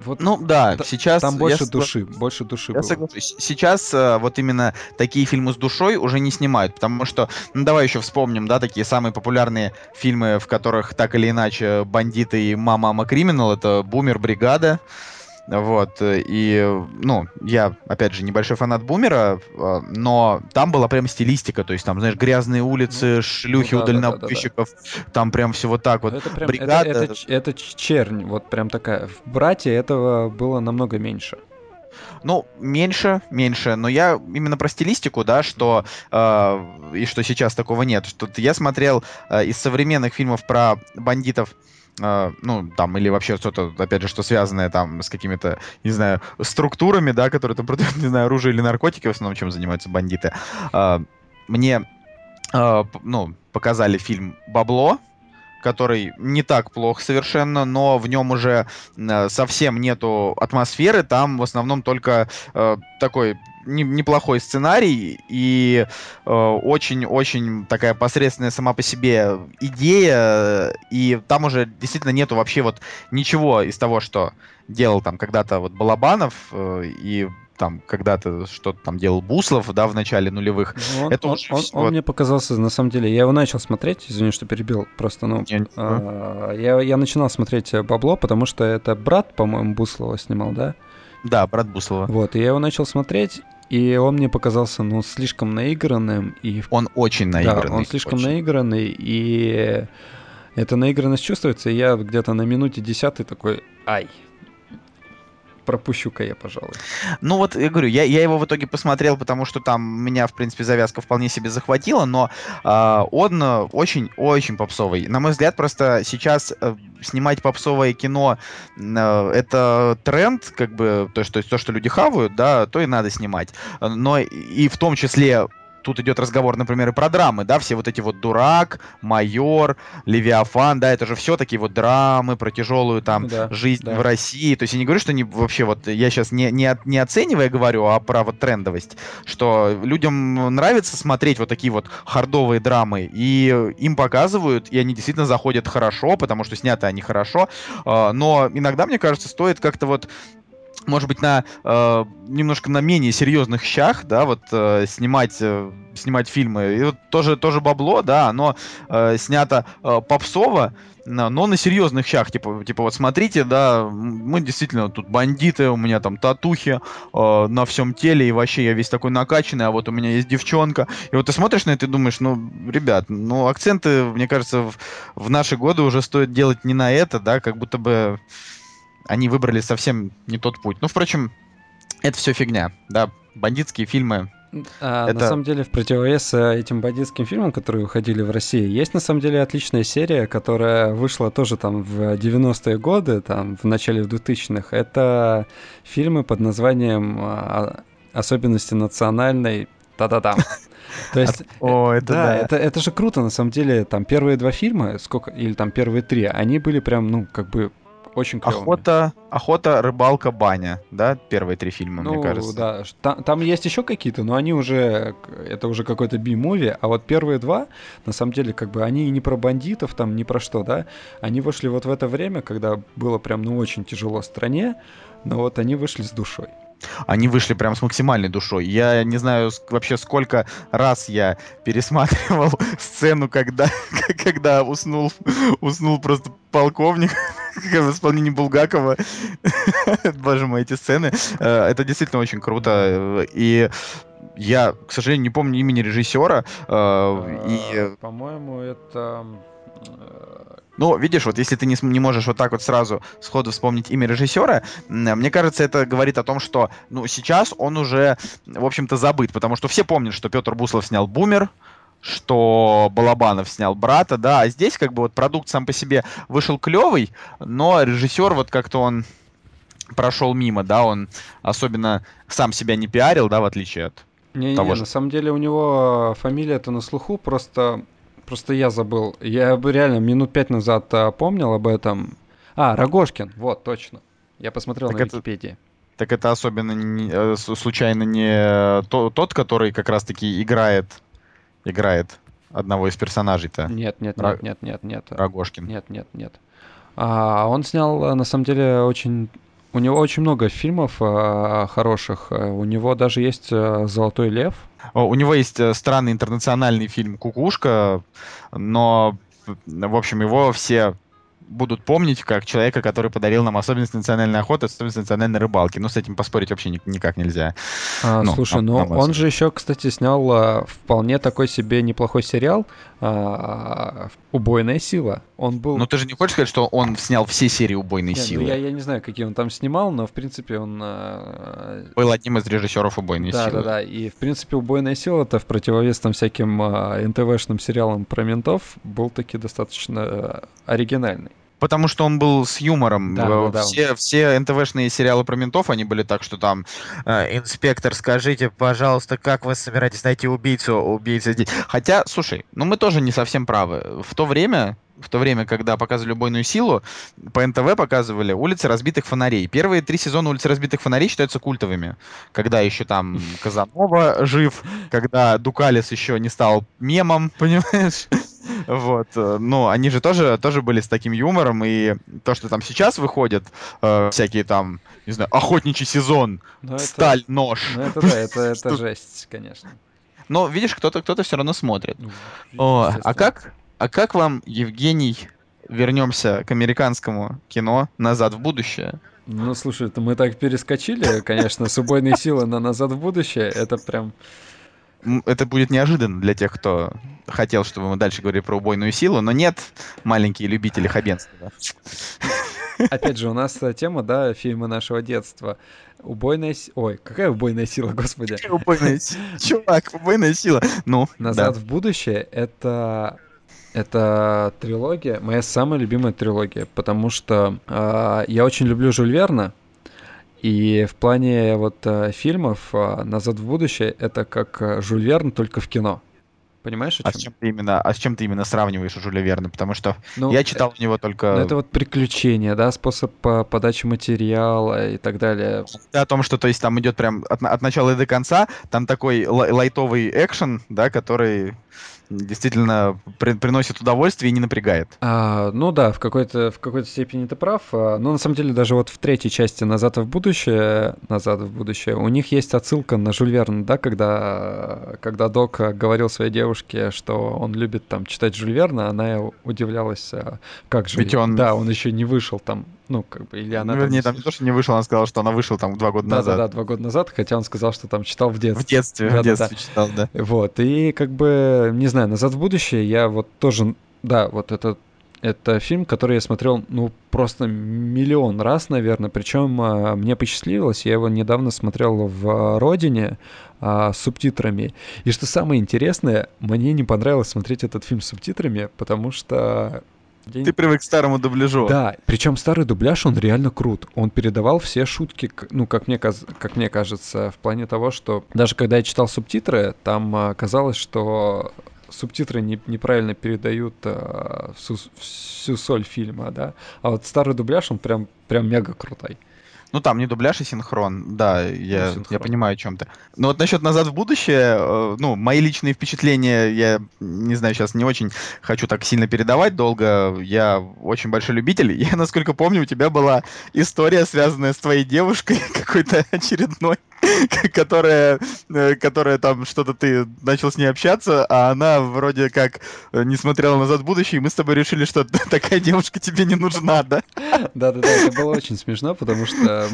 вот ну да, т- сейчас там больше я души, согла... больше души. Я было. соглашусь. Сейчас э, вот именно такие фильмы с душой уже не снимают, потому что, ну давай еще вспомним, да, такие самые популярные фильмы, в которых так или иначе бандиты и мама мама криминал, это Бумер, Бригада. Вот, э, и, ну, я, опять же, небольшой фанат Бумера, а, но там была прям стилистика, то есть там, знаешь, грязные улицы, ну, шлюхи ну, да, у дальнобойщиков, да, да, да. там прям все вот так вот. Это прям, Бригада... это, это, это чернь, вот прям такая. В «Брате» этого было намного меньше. Ну, меньше, меньше, но я именно про стилистику, да, что э, и что сейчас такого нет. Что я смотрел э, из современных фильмов про бандитов Uh, ну, там, или вообще что-то, опять же, что связанное там с какими-то, не знаю, структурами, да, которые там продают, (laughs) не знаю, оружие или наркотики, в основном, чем занимаются бандиты. Uh, мне, uh, ну, показали фильм «Бабло», который не так плох совершенно, но в нем уже совсем нету атмосферы, там в основном только такой не, неплохой сценарий и очень-очень э, такая посредственная сама по себе идея, и там уже действительно нету вообще вот ничего из того, что делал там когда-то вот Балабанов э, и там когда-то что-то там делал Буслов, да, в начале нулевых. Ну, он, это он, он, вот... он мне показался, на самом деле, я его начал смотреть, извини, что перебил, просто, ну, я, а, я, я начинал смотреть «Бабло», потому что это брат, по-моему, Буслова снимал, да? Да, брат Буслова. Вот, и я его начал смотреть, и он мне показался, ну, слишком наигранным. И... Он очень наигранный. Да, он слишком очень. наигранный, и эта наигранность чувствуется, и я где-то на минуте десятой такой, ай, пропущу-ка я, пожалуй. Ну вот, я говорю, я, я его в итоге посмотрел, потому что там меня, в принципе, завязка вполне себе захватила, но э, он очень-очень попсовый. На мой взгляд, просто сейчас э, снимать попсовое кино э, это тренд, как бы, то, что, то, что люди хавают, да, то и надо снимать. Но и в том числе тут идет разговор, например, и про драмы, да, все вот эти вот «Дурак», «Майор», «Левиафан», да, это же все такие вот драмы про тяжелую там да, жизнь да. в России. То есть я не говорю, что не вообще вот, я сейчас не, не, не оценивая говорю, а про вот трендовость, что людям нравится смотреть вот такие вот хардовые драмы, и им показывают, и они действительно заходят хорошо, потому что сняты они хорошо, а, но иногда, мне кажется, стоит как-то вот может быть, на э, немножко на менее серьезных щах, да, вот э, снимать, э, снимать фильмы. И вот тоже, тоже бабло, да, оно э, снято э, попсово, но, на серьезных щах, типа, типа, вот смотрите, да, мы действительно тут бандиты, у меня там татухи э, на всем теле, и вообще я весь такой накачанный, а вот у меня есть девчонка. И вот ты смотришь на это и думаешь, ну, ребят, ну, акценты, мне кажется, в, в наши годы уже стоит делать не на это, да, как будто бы они выбрали совсем не тот путь. Ну, впрочем, это все фигня, да, бандитские фильмы. А, это... На самом деле, в противовес э, этим бандитским фильмам, которые выходили в России, есть на самом деле отличная серия, которая вышла тоже там в 90-е годы, там в начале 2000-х. Это фильмы под названием а, «Особенности национальной та-да-да». (laughs) То есть, О, это да, да. Это, это же круто, на самом деле, там первые два фильма, сколько, или там первые три, они были прям, ну, как бы очень клевыми. Охота, охота, рыбалка, баня, да, первые три фильма, ну, мне кажется. да, там, там есть еще какие-то, но они уже, это уже какой-то би-муви, а вот первые два, на самом деле, как бы они не про бандитов, там, не про что, да, они вышли вот в это время, когда было прям, ну, очень тяжело стране, но вот они вышли с душой. Они вышли прям с максимальной душой. Я не знаю вообще сколько раз я пересматривал (laughs) сцену, когда, (laughs) когда уснул, уснул просто полковник (laughs) в исполнении Булгакова. Боже мой, эти сцены. Э, это действительно очень круто. И я, к сожалению, не помню имени режиссера. Э, и... По-моему, это ну, видишь, вот если ты не, не можешь вот так вот сразу сходу вспомнить имя режиссера, мне кажется, это говорит о том, что, ну, сейчас он уже, в общем-то, забыт, потому что все помнят, что Петр Буслов снял «Бумер», что Балабанов снял брата, да, а здесь как бы вот продукт сам по себе вышел клевый, но режиссер вот как-то он прошел мимо, да, он особенно сам себя не пиарил, да, в отличие от не, того не, же. на самом деле у него фамилия-то на слуху, просто Просто я забыл. Я бы реально минут пять назад а, помнил об этом. А, Рогошкин, вот, точно. Я посмотрел так на это, Википедии. Так это особенно не, э, случайно не то, тот, который как раз-таки играет, играет одного из персонажей-то? Нет, нет, Ро... нет, нет, нет, нет. Рогошкин. Нет, нет, нет. А, он снял, на самом деле, очень... У него очень много фильмов а, хороших. У него даже есть а, «Золотой лев», у него есть э, странный интернациональный фильм «Кукушка», но, в общем, его все будут помнить как человека, который подарил нам особенность национальной охоты, особенность национальной рыбалки. Ну, с этим поспорить вообще ни, никак нельзя. А, ну, слушай, ну он же еще, кстати, снял а, вполне такой себе неплохой сериал а, «Убойная сила». Он был... Ну, ты же не хочешь сказать, что он снял все серии «Убойной Нет, ну, силы»? Ну, я, я не знаю, какие он там снимал, но, в принципе, он... А... Был одним из режиссеров «Убойной да, силы». Да-да-да, и, в принципе, «Убойная сила» это в противовес там всяким а, НТВшным сериалам про ментов был таки достаточно а, оригинальный. Потому что он был с юмором. Да, да, все, да. все НТВшные сериалы про ментов, они были так, что там э, инспектор, скажите, пожалуйста, как вы собираетесь найти убийцу, убийцу. Хотя, слушай, ну мы тоже не совсем правы. В то время в то время, когда показывали «Убойную силу», по НТВ показывали «Улицы разбитых фонарей». Первые три сезона «Улицы разбитых фонарей» считаются культовыми. Когда еще там (laughs) Казанова жив, когда Дукалис еще не стал мемом, понимаешь? Вот. Э, ну, они же тоже, тоже были с таким юмором, и то, что там сейчас выходят, э, всякие там, не знаю, охотничий сезон, ну, сталь, это, нож. Ну, это да, это, (laughs) это жесть, конечно. Но, видишь, кто-то кто все равно смотрит. Ну, О, а как, а как вам, Евгений, вернемся к американскому кино «Назад в будущее»? Ну, слушай, это мы так перескочили, конечно, с убойной силы на «Назад в будущее». Это прям это будет неожиданно для тех, кто хотел, чтобы мы дальше говорили про убойную силу, но нет, маленькие любители хабенства. (laughs) Опять же, у нас тема, да, фильмы нашего детства. Убойная сила. Ой, какая убойная сила, господи. убойная сила? (laughs) Чувак, убойная сила. Ну, Назад да. в будущее это это трилогия, моя самая любимая трилогия, потому что э, я очень люблю Жюль Верна, И в плане вот э, фильмов э, «Назад в будущее» это как э, Жюль Верн, только в кино. Понимаешь, о чем? А с чем ты именно, а с чем ты именно сравниваешь Жюля Верна? Потому что ну, я читал у него только... Ну, это вот приключения, да, способ подачи материала и так далее. О том, что, то есть, там идет прям от, от начала и до конца, там такой лайтовый экшен, да, который действительно при, приносит удовольствие и не напрягает. А, ну да, в какой-то в какой-то степени ты прав. А, но на самом деле даже вот в третьей части "Назад в будущее", "Назад в будущее" у них есть отсылка на Жюль Верна, да, когда когда Док говорил своей девушке, что он любит там читать Жюль Верна, она удивлялась, а, как же. Ведь он... Да, он еще не вышел там ну, как бы, или она... Ну, вернее, там, не то, что не вышел, она сказала, что она вышла там два года да, назад. Да-да-да, два года назад, хотя он сказал, что там читал в детстве. В детстве, да, в детстве да, читал, да. Вот, и как бы, не знаю, «Назад в будущее» я вот тоже, да, вот это это фильм, который я смотрел, ну, просто миллион раз, наверное. Причем а, мне посчастливилось, я его недавно смотрел в «Родине» а, с субтитрами. И что самое интересное, мне не понравилось смотреть этот фильм с субтитрами, потому что ты привык к старому дубляжу. Да, причем старый дубляж, он реально крут. Он передавал все шутки, ну, как мне, как мне кажется, в плане того, что даже когда я читал субтитры, там а, казалось, что субтитры не, неправильно передают а, всю, всю соль фильма, да. А вот старый дубляж, он прям, прям мега крутой. Ну, там не дубляж и синхрон, да, я, синхрон. я понимаю о чем ты. Но вот насчет «Назад в будущее», э, ну, мои личные впечатления, я не знаю, сейчас не очень хочу так сильно передавать долго, я очень большой любитель. (laughs) Я, насколько помню, у тебя была история, связанная с твоей девушкой, (laughs) какой-то очередной. (laughs) которая, э, которая там что-то ты начал с ней общаться, а она вроде как э, не смотрела назад в будущее, и мы с тобой решили, что (laughs) такая девушка тебе не нужна, да? Да-да-да, это было очень смешно, потому что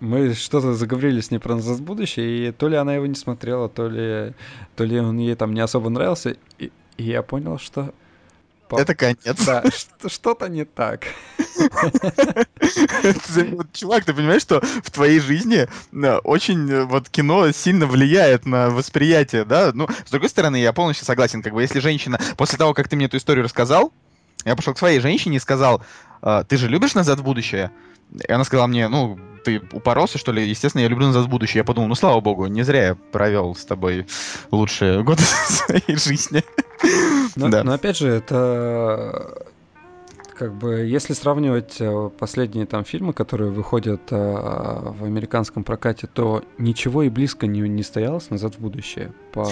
мы что-то заговорили с ней про назад в будущее, и то ли она его не смотрела, то ли, то ли он ей там не особо нравился, и, и я понял, что это конец. Да, (laughs) что-то не так. (laughs) Чувак, ты понимаешь, что в твоей жизни э, очень э, вот кино сильно влияет на восприятие, да? Ну, с другой стороны, я полностью согласен, как бы, если женщина, после того, как ты мне эту историю рассказал, я пошел к своей женщине и сказал, «А, ты же любишь «Назад в будущее»? И она сказала мне, ну, ты упоролся, что ли? Естественно, я люблю «Назад в будущее». Я подумал, ну, слава богу, не зря я провел с тобой лучшие годы (laughs) своей жизни. Но, да. но опять же, это как бы, если сравнивать э, последние там фильмы, которые выходят э, в американском прокате, то ничего и близко не, не стоялось назад в будущее по,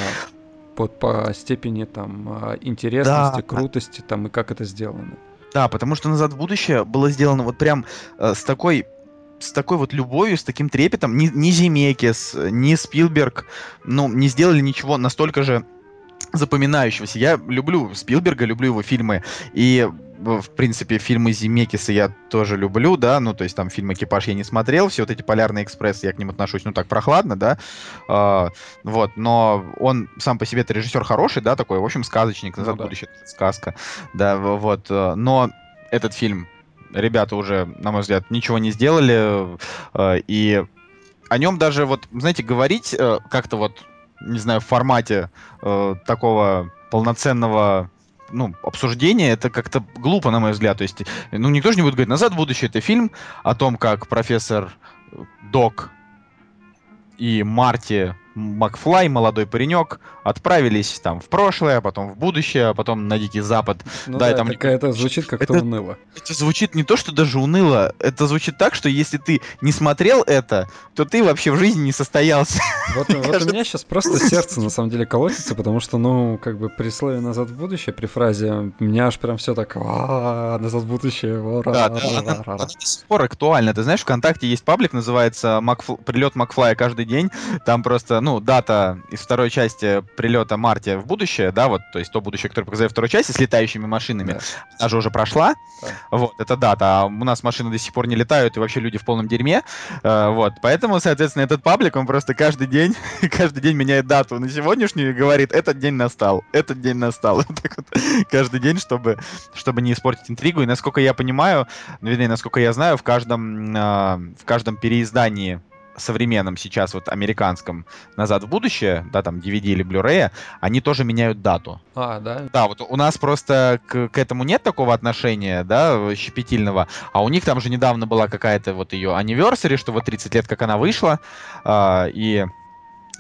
по, по степени там э, интересности, да. крутости там и как это сделано. Да, потому что назад в будущее было сделано вот прям э, с такой с такой вот любовью, с таким трепетом. Ни, ни Земекис, ни Спилберг, ну, не сделали ничего настолько же запоминающегося. Я люблю Спилберга, люблю его фильмы, и в принципе, фильмы Земекиса я тоже люблю, да, ну, то есть там фильм «Экипаж» я не смотрел, все вот эти «Полярный экспресс» я к ним отношусь, ну, так, прохладно, да, э, вот, но он сам по себе-то режиссер хороший, да, такой, в общем, сказочник, «Назад ну, да. будущее», сказка, да, вот, э, но этот фильм ребята уже, на мой взгляд, ничего не сделали, э, и о нем даже вот, знаете, говорить э, как-то вот не знаю, в формате э, такого полноценного ну, обсуждения, это как-то глупо, на мой взгляд. То есть, ну, никто же не будет говорить, «Назад в будущее» — это фильм о том, как профессор Док и Марти Макфлай, молодой паренек, отправились там в прошлое, а потом в будущее, а потом на Дикий Запад. Ну да, да там... это, это звучит как-то это, уныло. Это звучит не то, что даже уныло, это звучит так, что если ты не смотрел это, то ты вообще в жизни не состоялся. Вот, (laughs) вот у меня сейчас просто сердце на самом деле колотится, потому что, ну, как бы при слове «назад в будущее», при фразе, у меня аж прям все так «назад в будущее», Да, она до сих пор актуальна. Ты знаешь, ВКонтакте есть паблик, называется «Прилет Макфлая каждый день», там просто ну, дата из второй части прилета Марти в будущее, да, вот, то есть то будущее, которое показали второй части с летающими машинами, да. она же уже прошла, да. вот, это дата, а у нас машины до сих пор не летают, и вообще люди в полном дерьме, э, вот, поэтому, соответственно, этот паблик, он просто каждый день, (laughs) каждый день меняет дату на сегодняшнюю и говорит, этот день настал, этот день настал, (laughs) так вот, каждый день, чтобы, чтобы не испортить интригу, и насколько я понимаю, ну, вернее, насколько я знаю, в каждом, э, в каждом переиздании современном сейчас, вот американском «Назад в будущее», да, там DVD или Blu-ray, они тоже меняют дату. А, да? Да, вот у нас просто к, к этому нет такого отношения, да, щепетильного, а у них там же недавно была какая-то вот ее anniversary, что вот 30 лет, как она вышла, э, и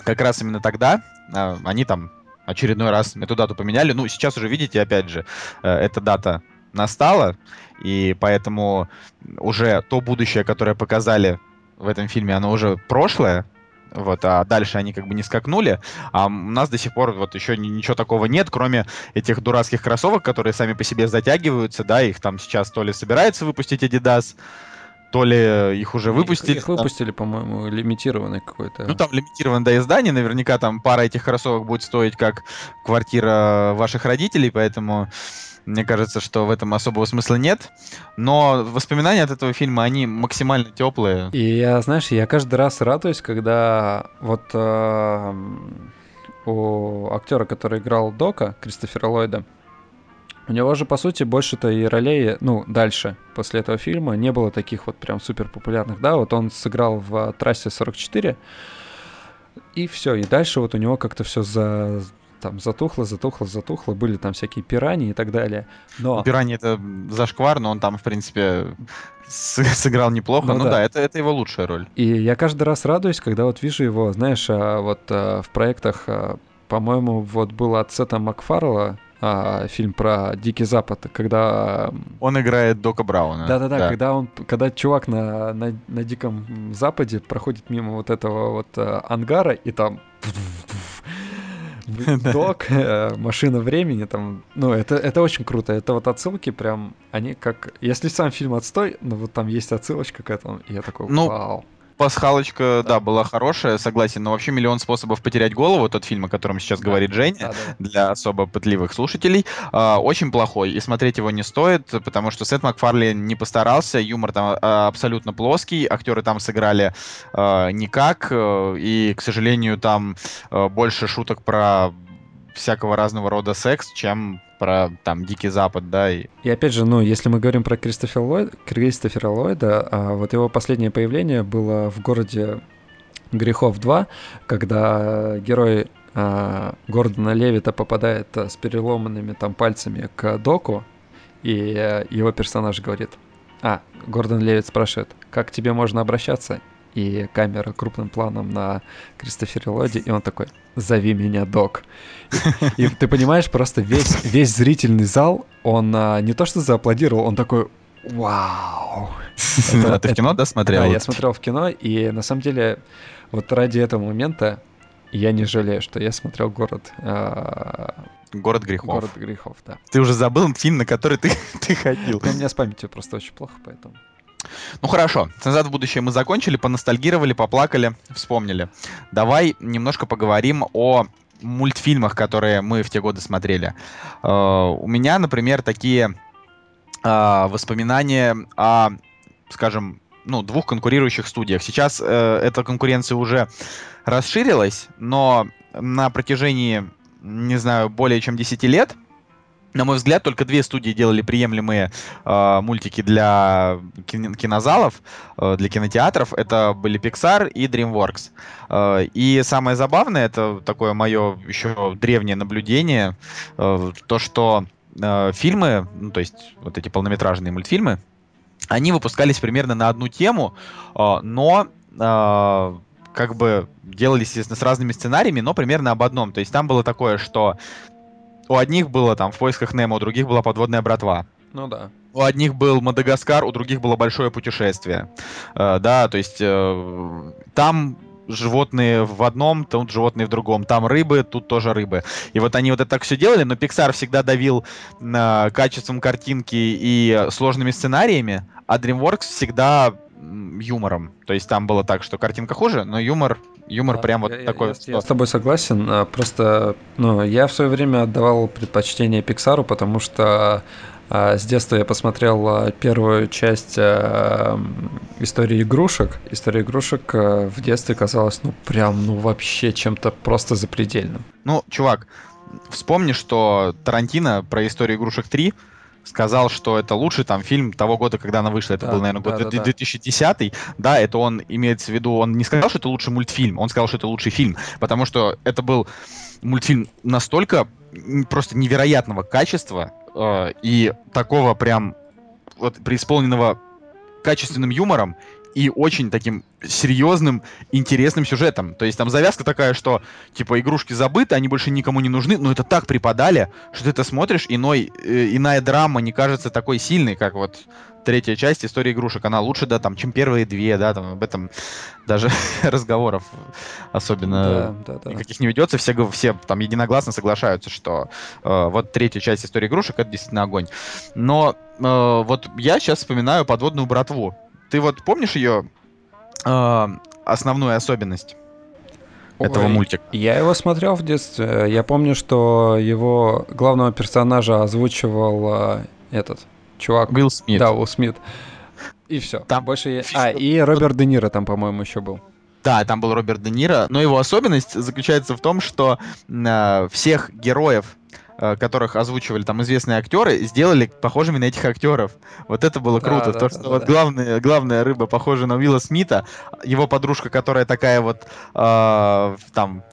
как раз именно тогда э, они там очередной раз эту дату поменяли. Ну, сейчас уже видите, опять же, э, эта дата настала, и поэтому уже то будущее, которое показали в этом фильме, оно уже прошлое, вот, а дальше они как бы не скакнули, а у нас до сих пор вот еще ничего такого нет, кроме этих дурацких кроссовок, которые сами по себе затягиваются, да, их там сейчас то ли собирается выпустить Adidas, то ли их уже выпустили. Их, их выпустили, по-моему, лимитированный какой-то. Ну, там лимитированное до издания, наверняка там пара этих кроссовок будет стоить как квартира ваших родителей, поэтому мне кажется, что в этом особого смысла нет. Но воспоминания от этого фильма, они максимально теплые. И я, знаешь, я каждый раз радуюсь, когда вот э, у актера, который играл Дока, Кристофера Ллойда, у него же, по сути, больше-то и ролей, ну, дальше, после этого фильма, не было таких вот прям супер популярных, да, вот он сыграл в «Трассе 44», и все, и дальше вот у него как-то все за, там затухло, затухло, затухло, были там всякие пираньи и так далее. Но... Пираньи это зашквар, но он там, в принципе, (laughs) сыграл неплохо. Ну, ну да, да это, это его лучшая роль. И я каждый раз радуюсь, когда вот вижу его, знаешь, а, вот а, в проектах, а, по-моему, вот был от Сета Макфарла, а, фильм про Дикий Запад, когда... Он играет Дока Брауна. Да-да-да, да. когда он, когда чувак на, на, на Диком Западе проходит мимо вот этого вот а, ангара, и там (laughs) док, э, машина времени, там, ну, это, это очень круто. Это вот отсылки прям, они как... Если сам фильм отстой, но вот там есть отсылочка к этому, и я такой, ну, вау. Пасхалочка, да. да, была хорошая, согласен, но вообще миллион способов потерять голову, тот фильм, о котором сейчас да. говорит Женя, да, да. для особо пытливых слушателей, э, очень плохой, и смотреть его не стоит, потому что Сет Макфарли не постарался, юмор там э, абсолютно плоский, актеры там сыграли э, никак, э, и, к сожалению, там э, больше шуток про всякого разного рода секс, чем про там Дикий Запад, да. И... и опять же, ну, если мы говорим про Кристофера Ллойда, Кристофера Ллойда а вот его последнее появление было в городе Грехов 2, когда герой а, Гордона Левита попадает а, с переломанными там пальцами к доку, и а, его персонаж говорит, а, Гордон Левит спрашивает, как к тебе можно обращаться? И камера крупным планом на Кристофере Лоди, и он такой, зови меня док. И, ты понимаешь, просто весь, весь зрительный зал, он а, не то что зааплодировал, он такой, вау. Это, а ты в кино, да, смотрел? Да, я смотрел в кино, и на самом деле вот ради этого момента я не жалею, что я смотрел город. А... Город грехов. Город грехов, да. Ты уже забыл фильм, на который ты, (laughs) ты ходил. У меня с памятью просто очень плохо, поэтому. Ну хорошо, назад в будущее мы закончили, поностальгировали, поплакали, вспомнили. Давай немножко поговорим о мультфильмах, которые мы в те годы смотрели. Uh, у меня, например, такие uh, воспоминания о, скажем, ну, двух конкурирующих студиях. Сейчас uh, эта конкуренция уже расширилась, но на протяжении, не знаю, более чем 10 лет на мой взгляд, только две студии делали приемлемые э, мультики для кино кинозалов, э, для кинотеатров. Это были Pixar и DreamWorks. Э, и самое забавное, это такое мое еще древнее наблюдение, э, то, что э, фильмы, ну, то есть вот эти полнометражные мультфильмы, они выпускались примерно на одну тему, э, но э, как бы делались, естественно, с разными сценариями, но примерно об одном. То есть там было такое, что у одних было там в поисках Немо, у других была подводная братва. Ну да. У одних был Мадагаскар, у других было большое путешествие. Э, да, то есть э, там животные в одном, тут животные в другом. Там рыбы, тут тоже рыбы. И вот они вот это так все делали, но Pixar всегда давил на качеством картинки и сложными сценариями, а DreamWorks всегда юмором. То есть там было так, что картинка хуже, но юмор юмор да, прям вот я, такой. Я, я с тобой согласен. А, просто, ну, я в свое время отдавал предпочтение Пиксару, потому что а, с детства я посмотрел а, первую часть истории игрушек. История игрушек в детстве казалась, ну, прям, ну, вообще чем-то просто запредельным. Ну, чувак, вспомни, что Тарантино про историю игрушек 3 сказал, что это лучший там фильм того года, когда она вышла. Это да, был, наверное, год да, да, 2010. Да, это он имеется в виду, он не сказал, что это лучший мультфильм, он сказал, что это лучший фильм, потому что это был мультфильм настолько просто невероятного качества э, и такого прям вот преисполненного качественным юмором и очень таким серьезным, интересным сюжетом. То есть там завязка такая, что типа игрушки забыты, они больше никому не нужны, но это так преподали, что ты это смотришь, иной, э, иная драма не кажется такой сильной, как вот третья часть истории игрушек. Она лучше, да, там, чем первые две, да, там об этом (laughs) даже (laughs) разговоров особенно да, да, да. никаких не ведется. Все, все там единогласно соглашаются, что э, вот третья часть истории игрушек это действительно огонь. Но э, вот я сейчас вспоминаю подводную братву. Ты вот помнишь ее э, основную особенность? этого мультика. Я его смотрел в детстве. Я помню, что его главного персонажа озвучивал э, этот чувак. Уилл Смит. Да, Уилл Смит. И все. Там больше. А, и Роберт Де Ниро там, по-моему, еще был. Да, там был Роберт Де Ниро, но его особенность заключается в том, что э, всех героев которых озвучивали там известные актеры, сделали похожими на этих актеров. Вот это было круто. Да, то, да, что да, вот да. Главная, главная рыба похожа на Уилла Смита, его подружка, которая такая вот э, там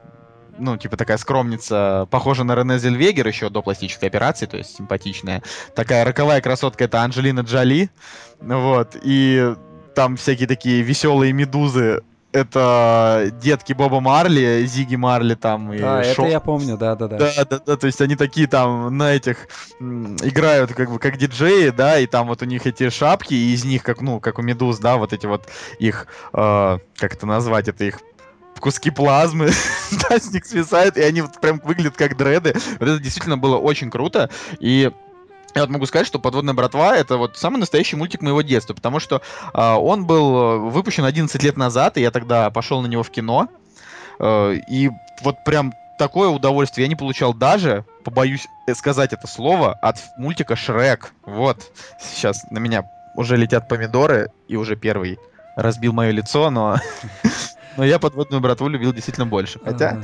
ну, типа такая скромница, похожа на Рене Зельвегер еще до пластической операции, то есть симпатичная. Такая роковая красотка это Анджелина Джоли, вот, и там всякие такие веселые медузы это детки Боба Марли, Зиги Марли там и А, Шо... это я помню, да, да, да. Да, да, да, то есть они такие там на этих играют как бы как диджеи, да, и там вот у них эти шапки, и из них как, ну, как у Медуз, да, вот эти вот их, э, как это назвать, это их куски плазмы, (laughs) да, с них свисают, и они вот прям выглядят как дреды. Вот это действительно было очень круто, и я вот могу сказать, что «Подводная братва» — это вот самый настоящий мультик моего детства, потому что э, он был э, выпущен 11 лет назад, и я тогда пошел на него в кино, э, и вот прям такое удовольствие я не получал даже, побоюсь сказать это слово, от мультика «Шрек». Вот, сейчас на меня уже летят помидоры, и уже первый разбил мое лицо, но, (laughs) но я «Подводную братву» любил действительно больше, хотя...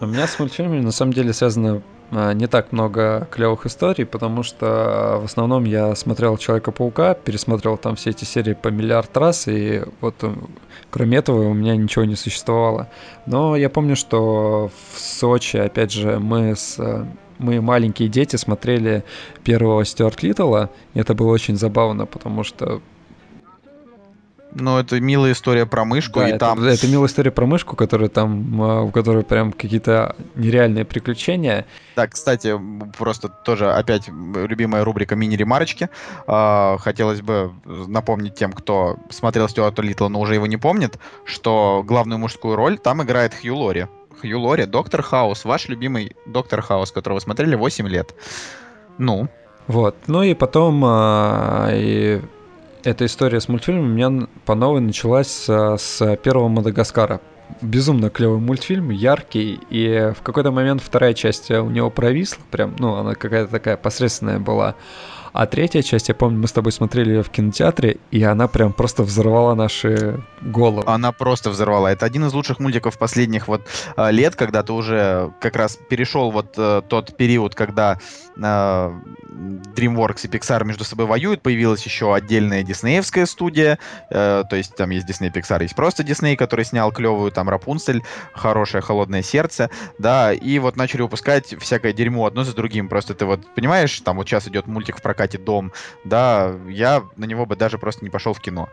У меня с мультфильмами на самом деле связано а, не так много клевых историй, потому что а, в основном я смотрел Человека-паука, пересмотрел там все эти серии по миллиард раз, и вот э, кроме этого у меня ничего не существовало. Но я помню, что в Сочи, опять же, мы с э, мы маленькие дети смотрели первого Стюарт Литтла, и это было очень забавно, потому что ну, это милая история про мышку, да, и это, там... Это милая история про мышку, которая там, а, у которой прям какие-то нереальные приключения. Да, кстати, просто тоже опять любимая рубрика мини-ремарочки. А, хотелось бы напомнить тем, кто смотрел Стюарта Литла, но уже его не помнит, что главную мужскую роль там играет Хью Лори. Хью Лори, Доктор Хаус, ваш любимый Доктор Хаус, которого вы смотрели 8 лет. Ну? Вот, ну и потом а, и эта история с мультфильмом у меня по новой началась с, с первого Мадагаскара. Безумно клевый мультфильм, яркий, и в какой-то момент вторая часть у него провисла, прям, ну, она какая-то такая посредственная была. А третья часть, я помню, мы с тобой смотрели ее в кинотеатре, и она прям просто взорвала наши головы. Она просто взорвала. Это один из лучших мультиков последних вот а, лет, когда ты уже как раз перешел вот э, тот период, когда э, DreamWorks и Pixar между собой воюют, появилась еще отдельная диснеевская студия, э, то есть там есть Disney Pixar, есть просто Disney, который снял клевую там Рапунцель, хорошее холодное сердце, да, и вот начали выпускать всякое дерьмо одно за другим. Просто ты вот понимаешь, там вот сейчас идет мультик в прокате дом, да, я на него бы даже просто не пошел в кино.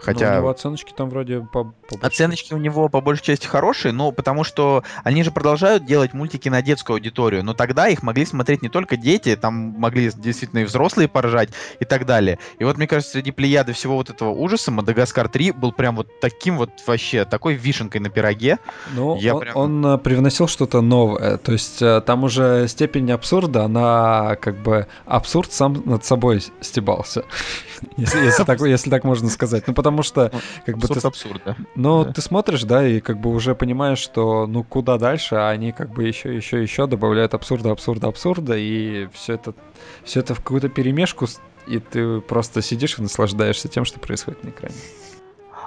Хотя... Но у него оценочки там вроде по, по Оценочки у него по большей части хорошие, но потому что они же продолжают делать мультики на детскую аудиторию, но тогда их могли смотреть не только дети, там могли действительно и взрослые поржать и так далее. И вот мне кажется, среди плеяды всего вот этого ужаса Мадагаскар 3 был прям вот таким вот вообще, такой вишенкой на пироге. Ну, он, прям... он э, привносил что-то новое, то есть э, там уже степень абсурда, она как бы абсурд сам над собой стебался, (laughs) если, если, так, если так можно сказать. Ну, потому что как бы ты... абсурд, да. Ну, да. ты смотришь, да, и как бы уже понимаешь, что ну куда дальше, а они как бы еще, еще, еще добавляют абсурда, абсурда, абсурда, и все это, все это в какую-то перемешку, и ты просто сидишь и наслаждаешься тем, что происходит на экране.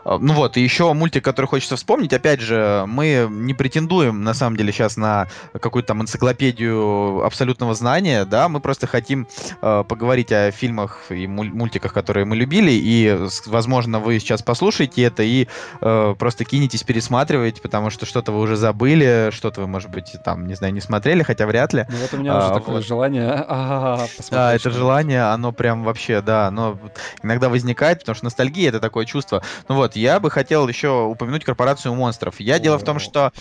А, ну вот, и еще мультик, который хочется вспомнить. Опять же, мы не претендуем, на самом деле, сейчас на какую-то там энциклопедию абсолютного знания, да, мы просто хотим э, поговорить о фильмах и мультиках, которые мы любили, и, возможно, вы сейчас послушаете это и э, просто кинетесь пересматривать, потому что что-то вы уже забыли, что-то вы, может быть, там, не знаю, не смотрели, хотя вряд ли. Ну вот у меня а, уже такое вот. желание (laughs) посмотреть. Да, это желание, оно прям вообще, да, оно иногда возникает, потому что ностальгия — это такое чувство. Ну вот, я бы хотел еще упомянуть корпорацию монстров. Я О, дело в том, что...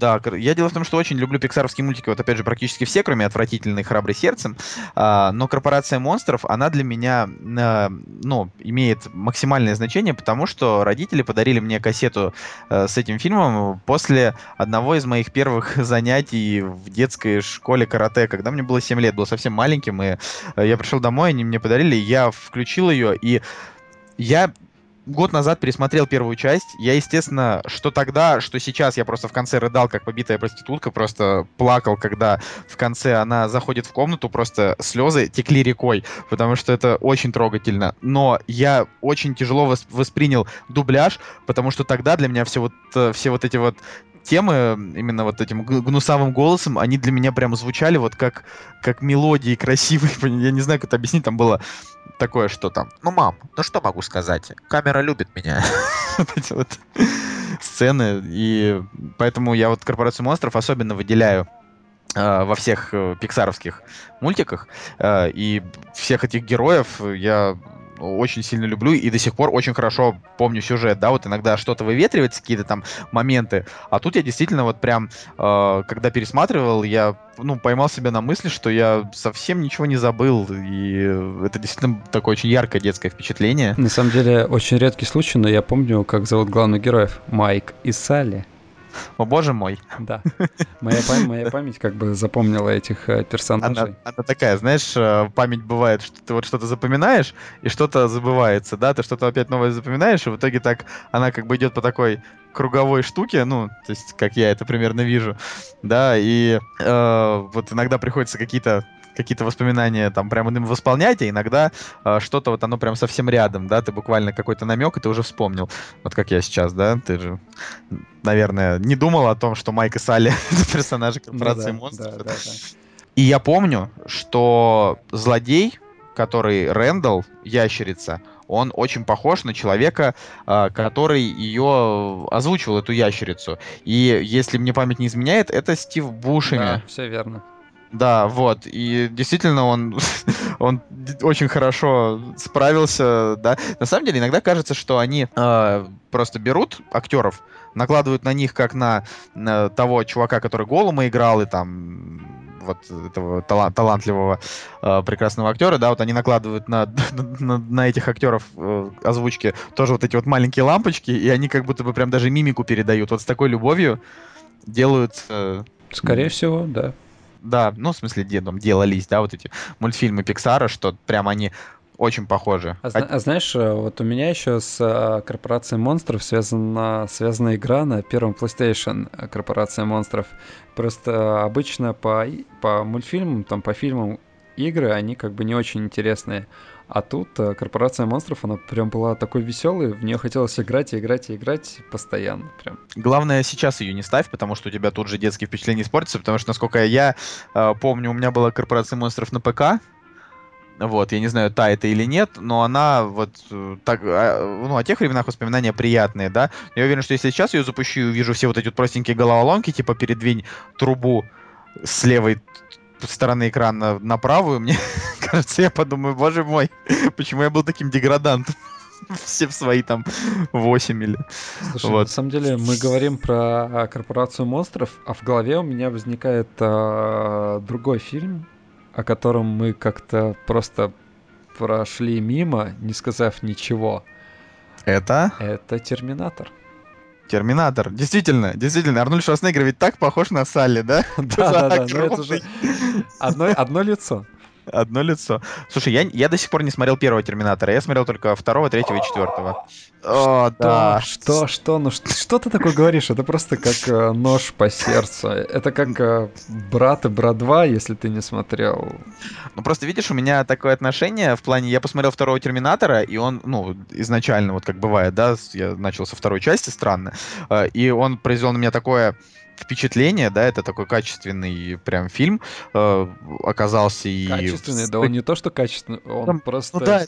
Да, я дело в том, что очень люблю пиксаровские мультики, вот опять же, практически все, кроме отвратительной «Храбрый сердцем», а, но корпорация монстров, она для меня, а, ну, имеет максимальное значение, потому что родители подарили мне кассету а, с этим фильмом после одного из моих первых (laughs) занятий в детской школе карате, когда мне было 7 лет, был совсем маленьким, и э, я пришел домой, они мне подарили, я включил ее, и я год назад пересмотрел первую часть. Я, естественно, что тогда, что сейчас, я просто в конце рыдал, как побитая проститутка, просто плакал, когда в конце она заходит в комнату, просто слезы текли рекой, потому что это очень трогательно. Но я очень тяжело воспринял дубляж, потому что тогда для меня все вот, э, все вот эти вот темы именно вот этим гнусавым голосом, они для меня прям звучали вот как, как мелодии красивые. (laughs) Я не знаю, как это объяснить. Там было такое, что там, ну, мам, ну что могу сказать? Камера любит меня. (laughs) вот эти вот сцены. И поэтому я вот «Корпорацию монстров» особенно выделяю э, во всех э, пиксаровских мультиках. Э, и всех этих героев я очень сильно люблю и до сих пор очень хорошо помню сюжет, да, вот иногда что-то выветривается, какие-то там моменты, а тут я действительно вот прям, э, когда пересматривал, я, ну, поймал себя на мысли, что я совсем ничего не забыл, и это действительно такое очень яркое детское впечатление. На самом деле, очень редкий случай, но я помню, как зовут главных героев, Майк и Салли. О боже мой. Да. Моя, память, моя память как бы запомнила этих э, персонажей. Она, она такая, знаешь, э, память бывает, что ты вот что-то запоминаешь, и что-то забывается, да, ты что-то опять новое запоминаешь, и в итоге так она как бы идет по такой круговой штуке, ну, то есть, как я это примерно вижу, да, и э, вот иногда приходится какие-то какие-то воспоминания там прямо им восполнять, а иногда э, что-то вот оно прям совсем рядом, да, ты буквально какой-то намек, и ты уже вспомнил. Вот как я сейчас, да, ты же, наверное, не думал о том, что Майк и Салли (laughs) — это персонажи корпорации ну, да, монстров. Да, да, да. И я помню, что злодей, который Рэндалл, ящерица, он очень похож на человека, а, который ее озвучивал, эту ящерицу. И если мне память не изменяет, это Стив Бушеми. Да, все верно. Да, вот. И действительно он, (laughs) он очень хорошо справился, да. На самом деле, иногда кажется, что они э, просто берут актеров, накладывают на них как на, на того чувака, который Голума играл, и там вот этого талант, талантливого э, прекрасного актера, да, вот они накладывают на, (laughs) на, на этих актеров э, озвучки тоже вот эти вот маленькие лампочки, и они как будто бы прям даже мимику передают. Вот с такой любовью делают... Э, Скорее всего, да. Да, ну, в смысле, дедом делались, да, вот эти мультфильмы Пиксара, что прям они очень похожи. А, а знаешь, э, вот у меня еще с а, корпорацией монстров связана, связана игра на первом PlayStation э, Корпорация монстров. Просто обычно по, по мультфильмам, там по фильмам игры, они как бы не очень интересные. А тут э, корпорация монстров, она прям была такой веселой, в нее хотелось играть и играть и играть постоянно. Прям. Главное, сейчас ее не ставь, потому что у тебя тут же детские впечатления испортятся, потому что, насколько я э, помню, у меня была корпорация монстров на ПК, вот, я не знаю, та это или нет, но она вот э, так, а, ну, о тех временах воспоминания приятные, да. Я уверен, что если сейчас ее запущу и увижу все вот эти вот простенькие головоломки, типа передвинь трубу с левой стороны экрана на правую, мне (laughs) кажется, я подумаю, боже мой, почему я был таким деградантом? (laughs) Все в свои там 8 или... Слушай, вот. на самом деле мы говорим про корпорацию монстров, а в голове у меня возникает а, другой фильм, о котором мы как-то просто прошли мимо, не сказав ничего. Это? Это Терминатор. Терминатор. Действительно, действительно, Арнольд Шварценеггер ведь так похож на Салли, да? (laughs) Да, да, да, (laughs) одно лицо. Одно лицо. Слушай, я, я до сих пор не смотрел первого Терминатора, я смотрел только второго, третьего и четвертого. О, да. Что, что, ну что, что ты такое говоришь? Это просто как э, нож по сердцу. Это как э, брат и брат 2, если ты не смотрел. Ну просто видишь, у меня такое отношение в плане, я посмотрел второго Терминатора, и он, ну, изначально, вот как бывает, да, я начал со второй части, странно, э, и он произвел на меня такое впечатление, да, это такой качественный прям фильм э, оказался и... Качественный, да он не то, что качественный, он Там, просто... Ну да,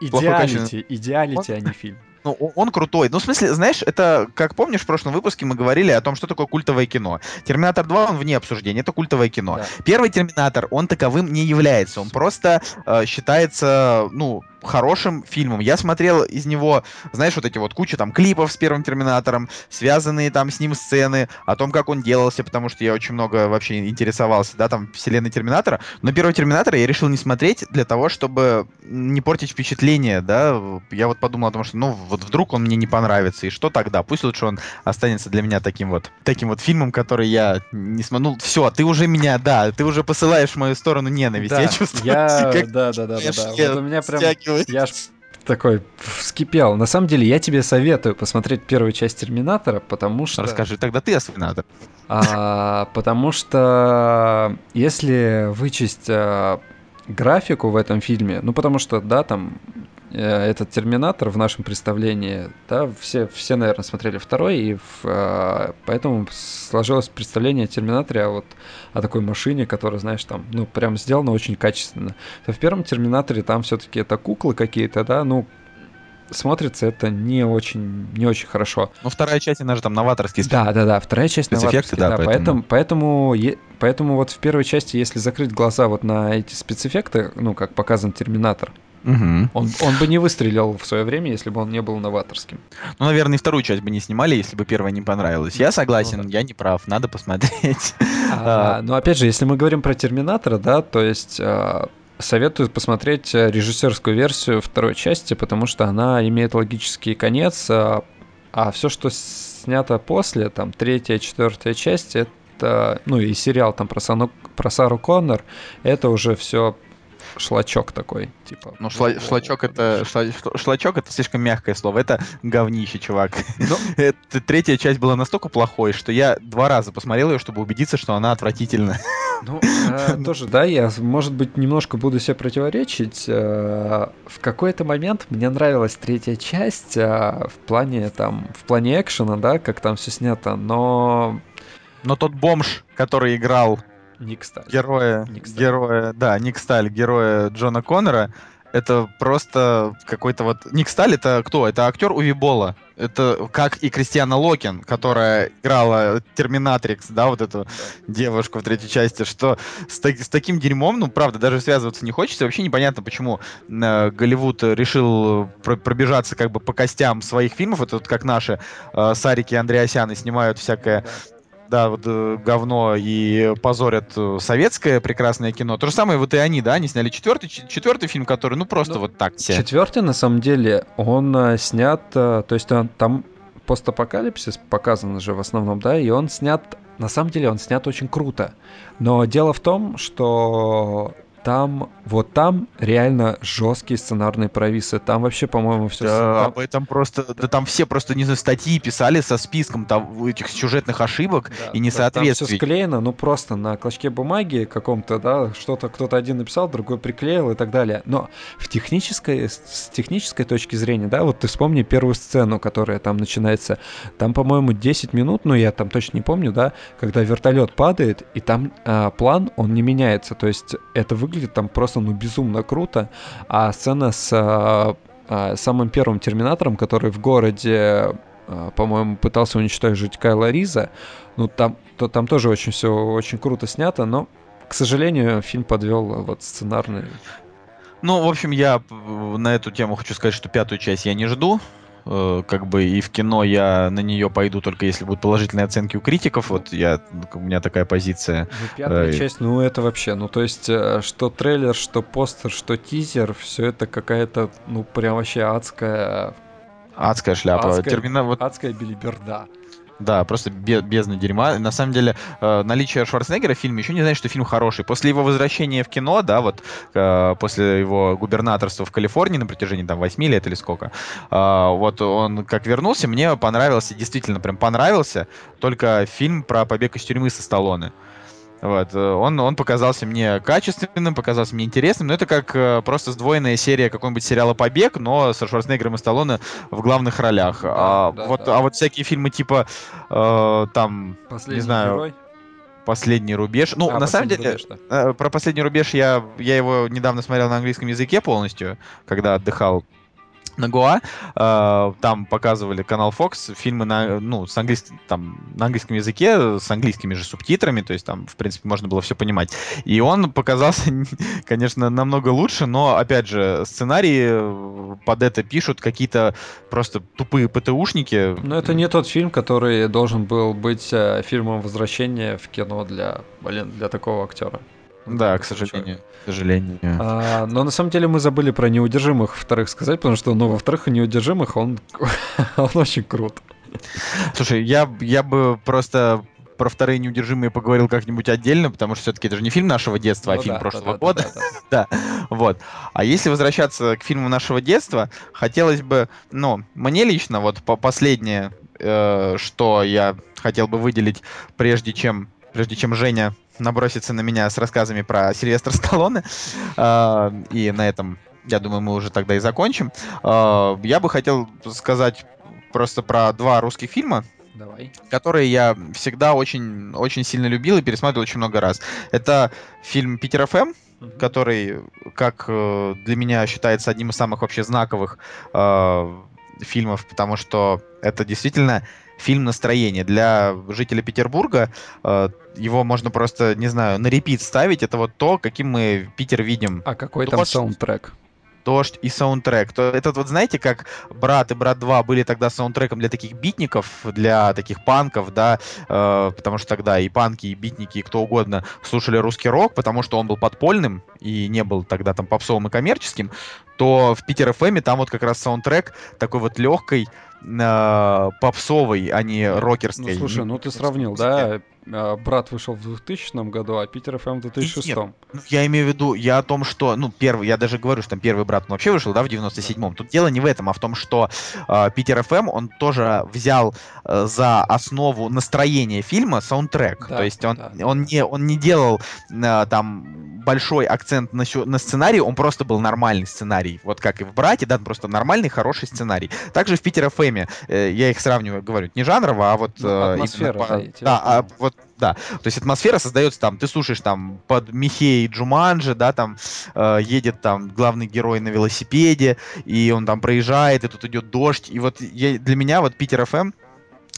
идеалити, идеалити, а не фильм. (laughs) Ну, он крутой. Ну, в смысле, знаешь, это, как помнишь, в прошлом выпуске мы говорили о том, что такое культовое кино. Терминатор 2, он вне обсуждения, это культовое кино. Да. Первый Терминатор, он таковым не является. Он просто э, считается, ну, хорошим фильмом. Я смотрел из него, знаешь, вот эти вот куча там клипов с первым Терминатором, связанные там с ним сцены, о том, как он делался, потому что я очень много вообще интересовался, да, там, вселенной Терминатора. Но первого Терминатора я решил не смотреть для того, чтобы не портить впечатление, да. Я вот подумал о том, что, ну, вот вдруг он мне не понравится, и что тогда? Пусть лучше он останется для меня таким вот, таким вот фильмом, который я не смотрю. Ну, все, ты уже меня, да, ты уже посылаешь в мою сторону ненависть. Да, я чувствую. Я, как... да, да, да, да, да. Вот у меня прям вскакивает. Я ж такой вскипел. На самом деле, я тебе советую посмотреть первую часть Терминатора, потому что... Расскажи тогда ты о Терминатор. А, потому что если вычесть а, графику в этом фильме, ну потому что, да, там этот Терминатор в нашем представлении, да, все, все, наверное, смотрели второй, и в, э, поэтому сложилось представление о Терминаторе, а вот о такой машине, которая, знаешь, там, ну, прям сделана очень качественно. То в первом Терминаторе там все-таки это куклы какие-то, да, ну, смотрится это не очень, не очень хорошо. Ну, вторая часть, она же там новаторский Да, да, да, вторая часть спецэффекты, да, да, поэтому, поэтому, поэтому вот в первой части, если закрыть глаза вот на эти спецэффекты, ну, как показан Терминатор, Угу. Он, он бы не выстрелил в свое время, если бы он не был новаторским. Ну, наверное, и вторую часть бы не снимали, если бы первая не понравилась. Я согласен, ну, да. я не прав, надо посмотреть. (laughs) А, а. Ну, опять же, если мы говорим про Терминатора, да, то есть а, советую посмотреть режиссерскую версию второй части, потому что она имеет логический конец, а, а все, что снято после, там, третья, четвертая часть, это, ну, и сериал там про, Сану, про Сару Коннор, это уже все шлачок такой, типа. Ну, шла, шлачок это шла, шлачок это слишком мягкое слово, это говнище, чувак. Но... Ну. (laughs) это, третья часть была настолько плохой, что я два раза посмотрел ее, чтобы убедиться, что она отвратительна. (laughs) Ну, (laughs) э, тоже, да, я, может быть, немножко буду себе противоречить. Э, в какой-то момент мне нравилась третья часть э, в плане там, в плане экшена, да, как там все снято, но но тот бомж, который играл Ник Сталь. Героя, Ник Сталь. героя, да, Ник Сталь, героя Джона Коннора, это просто какой-то вот... Ник Сталь это кто? Это актер Уви Бола. Это как и Кристиана Локин, которая играла Терминатрикс, да, вот эту да. девушку в третьей части, что с, так, с таким дерьмом, ну, правда, даже связываться не хочется. Вообще непонятно, почему э, Голливуд решил про пробежаться как бы по костям своих фильмов. Это вот как наши э, Сарики и Андреасяны снимают всякое да, вот э, говно и позорят э, советское прекрасное кино. То же самое вот и они, да, они сняли четвертый, четвертый фильм, который, ну, просто ну, вот так все. Четвертый, на самом деле, он э, снят, то есть он, там постапокалипсис показан же в основном, да, и он снят, на самом деле он снят очень круто. Но дело в том, что там, вот там реально жесткие сценарные провисы. Там вообще, по-моему, все... Да, об этом просто... Да там все просто, не знаю, статьи писали со списком там этих сюжетных ошибок да, и несоответствий. Там все склеено, ну просто на клочке бумаги каком-то, да, что-то кто-то один написал, другой приклеил и так далее. Но в технической, с технической точки зрения, да, вот ты вспомни первую сцену, которая там начинается. Там, по-моему, 10 минут, ну я там точно не помню, да, когда вертолет падает, и там а, план, он не меняется. То есть это выглядит выглядит там просто ну безумно круто. А сцена с а, а, самым первым Терминатором, который в городе, а, по-моему, пытался уничтожить Кайла Риза, ну там, то, там тоже очень все очень круто снято, но, к сожалению, фильм подвел вот сценарный. Ну, в общем, я на эту тему хочу сказать, что пятую часть я не жду. Э, как бы и в кино я на нее пойду только если будут положительные оценки у критиков. Вот я, у меня такая позиция. Ну, пятая э, часть, ну это вообще, ну то есть, э, что трейлер, что постер, что тизер, все это какая-то, ну прям вообще адская... Адская шляпа. Адская, Термина... вот... адская билиберда. Да, просто бездна дерьма. На самом деле, э, наличие Шварценеггера в фильме еще не значит, что фильм хороший. После его возвращения в кино, да, вот э, после его губернаторства в Калифорнии на протяжении там 8 лет или сколько, э, вот он как вернулся, мне понравился, действительно прям понравился, только фильм про побег из тюрьмы со Сталлоне. Вот. Э, он, он показался мне качественным, показался мне интересным, но это как э, просто сдвоенная серия какого-нибудь сериала «Побег», но со Шварценеггером и Сталлоне в главных ролях. Да, а, да, вот, да. а вот всякие фильмы типа э, там, Последний не знаю... Герой? Последний рубеж. Ну, а, на самом деле, рубеж, да. э, про последний рубеж я, я его недавно смотрел на английском языке полностью, когда отдыхал на Гоа, э, там показывали канал Fox фильмы на, ну, с английским, там, на английском языке, с английскими же субтитрами, то есть там, в принципе, можно было все понимать. И он показался, (laughs) конечно, намного лучше, но, опять же, сценарии под это пишут какие-то просто тупые ПТУшники. Но это не тот фильм, который должен был быть э, фильмом возвращения в кино для, блин, для такого актера. Да, к сожалению. К сожалению. А, но на самом деле мы забыли про неудержимых вторых сказать, потому что, ну, во-вторых, неудержимых он, (laughs) он очень крут. Слушай, я, я бы просто про вторые неудержимые поговорил как-нибудь отдельно, потому что все-таки это же не фильм нашего детства, а ну, фильм да, прошлого да, года. Да, да, (laughs) да. вот. А если возвращаться к фильму нашего детства, хотелось бы, ну, мне лично, вот по последнее, э, что я хотел бы выделить, прежде чем, прежде чем Женя набросится на меня с рассказами про Сильвестра Сталлоне. (laughs) И на этом, я думаю, мы уже тогда и закончим. Я бы хотел сказать просто про два русских фильма, Давай. которые я всегда очень, очень сильно любил и пересматривал очень много раз. Это фильм «Питер ФМ», который, как э, для меня считается одним из самых вообще знаковых э, фильмов, потому что это действительно фильм настроения. Для жителя Петербурга э, его можно просто, не знаю, на репит ставить. Это вот то, каким мы Питер видим. А какой там саундтрек? Дождь и саундтрек. То этот вот, знаете, как Брат и Брат 2 были тогда саундтреком для таких битников, для таких панков, да, э, потому что тогда и панки, и битники, и кто угодно слушали русский рок, потому что он был подпольным и не был тогда там попсовым и коммерческим, то в Питер ФМ там вот как раз саундтрек такой вот легкой, э, попсовой, а не рокерской. Ну, слушай, ну ты сравнил, да? А, брат вышел в 2000 году, а Питер ФМ в 2006. Нет, ну, я имею в виду, я о том, что, ну, первый, я даже говорю, что там первый брат он вообще вышел, да, в 97-м. Тут дело не в этом, а в том, что э, Питер ФМ, он тоже взял э, за основу настроения фильма саундтрек. Да, То есть он, да. он, не, он не делал э, там большой акцент на, на сценарий, он просто был нормальный сценарий. Вот как и в «Брате», да, просто нормальный, хороший сценарий. Также в Питер ФМе, э, я их сравниваю, говорю, не жанрово, а вот... Ну, э, атмосфера, по, да, да а вот да, то есть атмосфера создается там, ты слушаешь там под Михей Джуманджи, да, там э, едет там главный герой на велосипеде, и он там проезжает, и тут идет дождь, и вот я, для меня вот Питер ФМ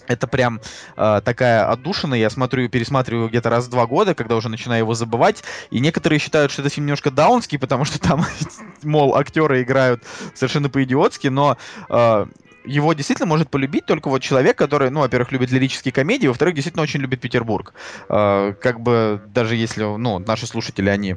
это прям э, такая отдушина. Я смотрю, пересматриваю где-то раз в два года, когда уже начинаю его забывать. И некоторые считают, что это фильм немножко даунский, потому что там, (laughs) мол, актеры играют совершенно по-идиотски, но э, его действительно может полюбить только вот человек, который, ну, во-первых, любит лирические комедии, во-вторых, действительно очень любит Петербург. Э, как бы даже если, ну, наши слушатели, они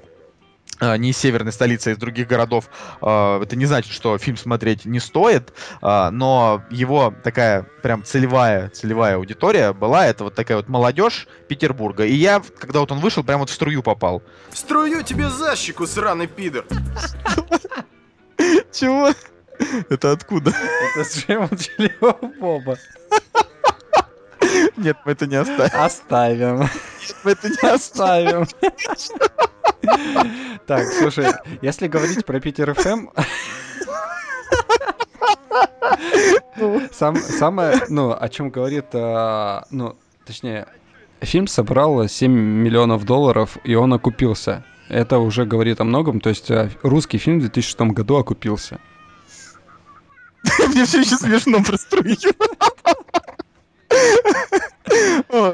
э, не из северной столицы, а из других городов, э, это не значит, что фильм смотреть не стоит, но его такая прям целевая, целевая аудитория была, это вот такая вот молодежь Петербурга. И я, когда вот он вышел, прям вот в струю попал. Струю тебе за щеку, сраный пидор! (laughs) Чего? (laughs) Это откуда? Это с Джеймом Боба. Нет, мы это не оставим. Оставим. Нет, мы это не оставим. Так, слушай, если говорить про Питер ФМ... Сам, самое, ну, о чем говорит, а, ну, точнее, фильм собрал 7 миллионов долларов, и он окупился. Это уже говорит о многом, то есть а, русский фильм в 2006 году окупился. (laughs) Мне все еще смешно про струю.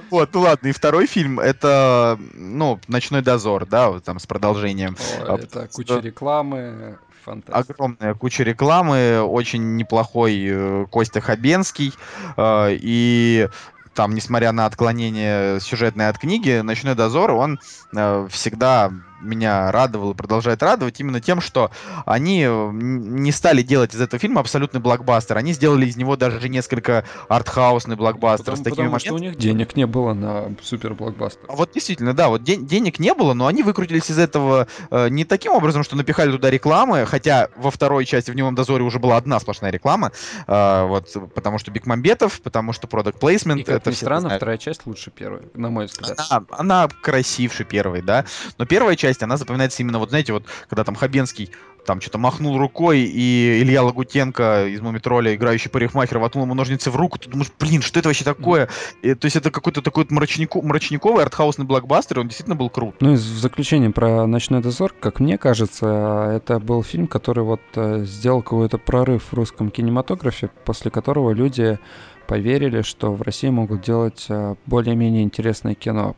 Вот, ну ладно, и второй фильм это, ну, Ночной дозор, да, вот там с продолжением. О, это куча рекламы, фантастика. Огромная куча рекламы, очень неплохой э, Костя Хабенский, э, и там, несмотря на отклонение сюжетной от книги, «Ночной дозор», он э, всегда меня радовал и продолжает радовать именно тем, что они не стали делать из этого фильма абсолютный блокбастер. Они сделали из него даже несколько артхаусный блокбастер потому, с такими потому что у них денег не было на супер блокбастер. А вот действительно, да, вот ден- денег не было, но они выкрутились из этого э, не таким образом, что напихали туда рекламы, хотя во второй части в Немом дозоре уже была одна сплошная реклама, э, вот, потому что Бекмамбетов, потому что продукт плейсмент. И как это ни странно, вторая часть лучше первой, на мой взгляд. Она, она красивше первой, да, но первая часть, она запоминается именно, вот знаете, вот, когда там Хабенский там что-то махнул рукой, и Илья Лагутенко из Мумитроля, играющий парикмахер, воткнул ему ножницы в руку, ты думаешь, блин, что это вообще такое? И, то есть это какой-то такой вот мрачнику, мрачниковый артхаусный блокбастер, он действительно был крут. Ну и в заключение про «Ночной дозор», как мне кажется, это был фильм, который вот э, сделал какой-то прорыв в русском кинематографе, после которого люди поверили, что в России могут делать э, более-менее интересное кино.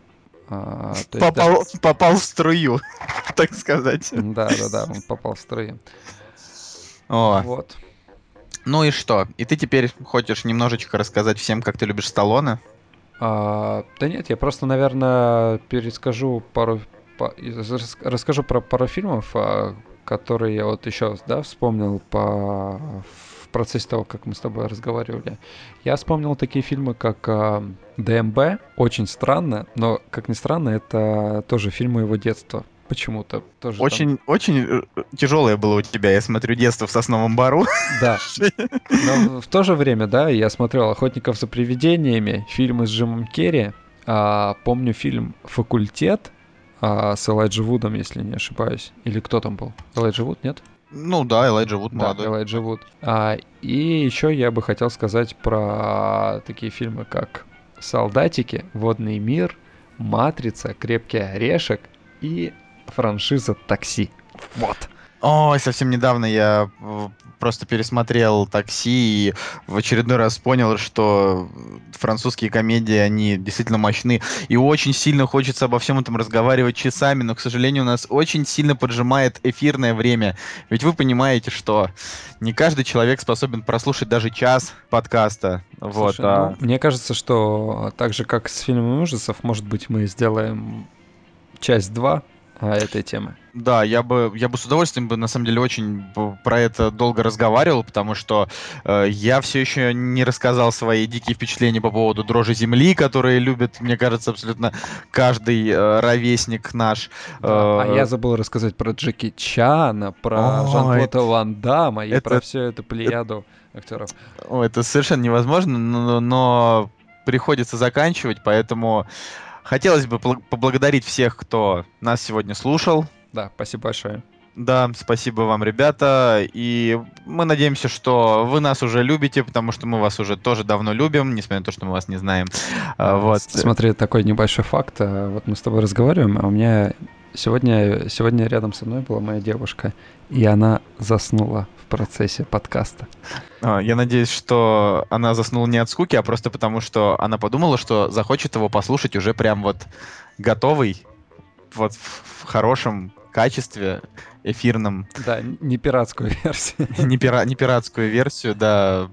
А, попал, есть, да. попал в струю, (laughs) так сказать. Да, да, да, он попал в струю. О. Вот. Ну и что? И ты теперь хочешь немножечко рассказать всем, как ты любишь Сталлоне? А, да нет, я просто, наверное, перескажу пару... По, расскажу про пару фильмов, а, которые я вот еще, да, вспомнил по процессе того, как мы с тобой разговаривали. Я вспомнил такие фильмы, как э, ДМБ. Очень странно, но, как ни странно, это тоже фильмы его детства почему-то тоже. Очень, там... очень э, тяжелое было у тебя, я смотрю, детство в Сосновом Бару. Да. (laughs) Но в то же время, да, я смотрел Охотников за привидениями, фильмы с Джимом Керри. А, помню фильм Факультет а, с Элайджи Вудом, если не ошибаюсь. Или кто там был? Элайджи Вуд, нет? Ну да, Элайджа Вуд молодой. Да, Элайджа Вуд. А, и еще я бы хотел сказать про такие фильмы, как «Солдатики», «Водный мир», «Матрица», «Крепкий орешек» и франшиза «Такси». Вот. Ой, совсем недавно я просто пересмотрел «Такси» и в очередной раз понял, что французские комедии, они действительно мощны. И очень сильно хочется обо всем этом разговаривать часами, но, к сожалению, у нас очень сильно поджимает эфирное время. Ведь вы понимаете, что не каждый человек способен прослушать даже час подкаста. Слушай, вот, а... ну, мне кажется, что так же, как с фильмами ужасов, может быть, мы сделаем часть 2 а, этой темы. Да, я бы, я бы с удовольствием бы на самом деле очень про это долго разговаривал, потому что э, я все еще не рассказал свои дикие впечатления по поводу дрожи земли, которые любит, мне кажется, абсолютно каждый э, ровесник наш. Да, э, а я забыл рассказать про Джеки Чана, про Жан-Клода Ван Дамма и это, про всю эту плеяду это, актеров. О, это совершенно невозможно, но, но приходится заканчивать, поэтому Хотелось бы поблагодарить всех, кто нас сегодня слушал. Да, спасибо большое. Да, спасибо вам, ребята. И мы надеемся, что вы нас уже любите, потому что мы вас уже тоже давно любим, несмотря на то, что мы вас не знаем. А, вот. Смотри, такой небольшой факт. А, вот мы с тобой разговариваем, а у меня сегодня, сегодня рядом со мной была моя девушка, и она заснула процессе подкаста. А, я надеюсь, что она заснула не от скуки, а просто потому, что она подумала, что захочет его послушать уже прям вот готовый, вот в хорошем качестве эфирном. Да, не пиратскую версию. не, пира не пиратскую версию, да.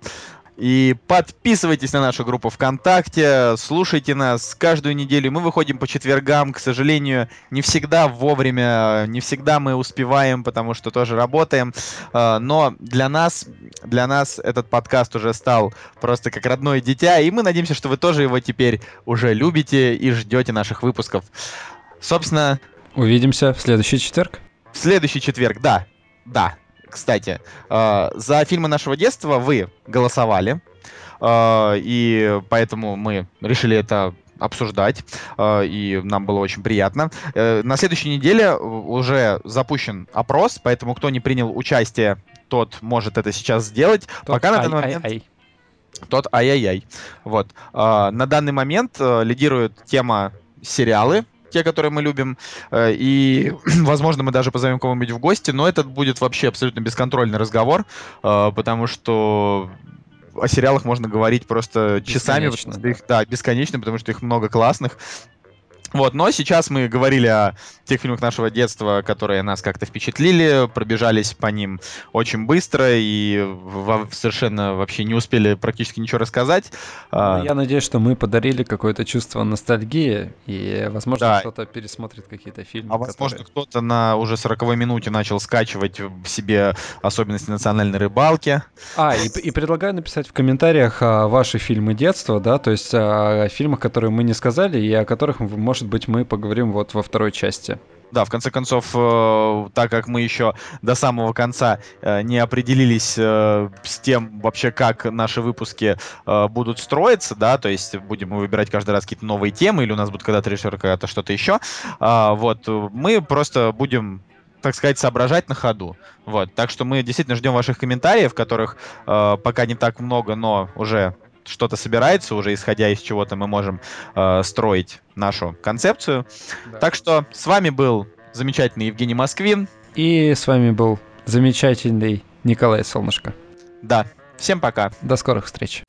И подписывайтесь на нашу группу ВКонтакте, слушайте нас каждую неделю. Мы выходим по четвергам, к сожалению, не всегда вовремя, не всегда мы успеваем, потому что тоже работаем. А, но для нас, для нас этот подкаст уже стал просто как родное дитя, и мы надеемся, что вы тоже его теперь уже любите и ждете наших выпусков. Собственно... Увидимся в следующий четверг. В следующий четверг, да. Да. Кстати, э, за фильмы нашего детства вы голосовали, э, и поэтому мы решили это обсуждать, э, и нам было очень приятно. На следующей неделе уже запущен опрос, поэтому кто не принял участие, тот может это сейчас сделать. Тот Пока на данный момент... Ай, ай. Тот ай-яй-яй. Вот. На данный момент лидирует тема сериалы, те, которые мы любим. Э, и, (clears throat) возможно, мы даже позовем кого-нибудь в гости, но это будет вообще абсолютно бесконтрольный разговор, э, потому что о сериалах можно говорить просто часами, потому что их, да, бесконечно, потому что их много классных. Вот, но сейчас мы говорили о тех фильмах нашего детства, которые нас как-то впечатлили, пробежались по ним очень быстро и совершенно вообще не успели практически ничего рассказать. А, ну, я надеюсь, что мы подарили какое-то чувство ностальгии и, возможно, да. кто-то пересмотрит какие-то фильмы. А возможно, которые... кто-то на уже 40 минуте начал скачивать в себе особенности национальной рыбалки. А, и, и предлагаю написать в комментариях а, ваши фильмы детства, да, то есть о фильмах, которые мы не сказали и о которых вы можете может быть, мы поговорим вот во второй части. Да, в конце концов, э, так как мы еще до самого конца э, не определились э, с тем вообще, как наши выпуски э, будут строиться, да, то есть будем мы выбирать каждый раз какие-то новые темы, или у нас будет когда-то режиссер, когда-то что-то еще, э, вот, мы просто будем так сказать, соображать на ходу. Вот. Так что мы действительно ждем ваших комментариев, которых э, пока не так много, но уже что-то собирается, уже исходя из чего-то мы можем э, строить нашу концепцию. Да. Так что с вами был замечательный Евгений Москвин. И с вами был замечательный Николай Солнышко. Да, всем пока. До скорых встреч.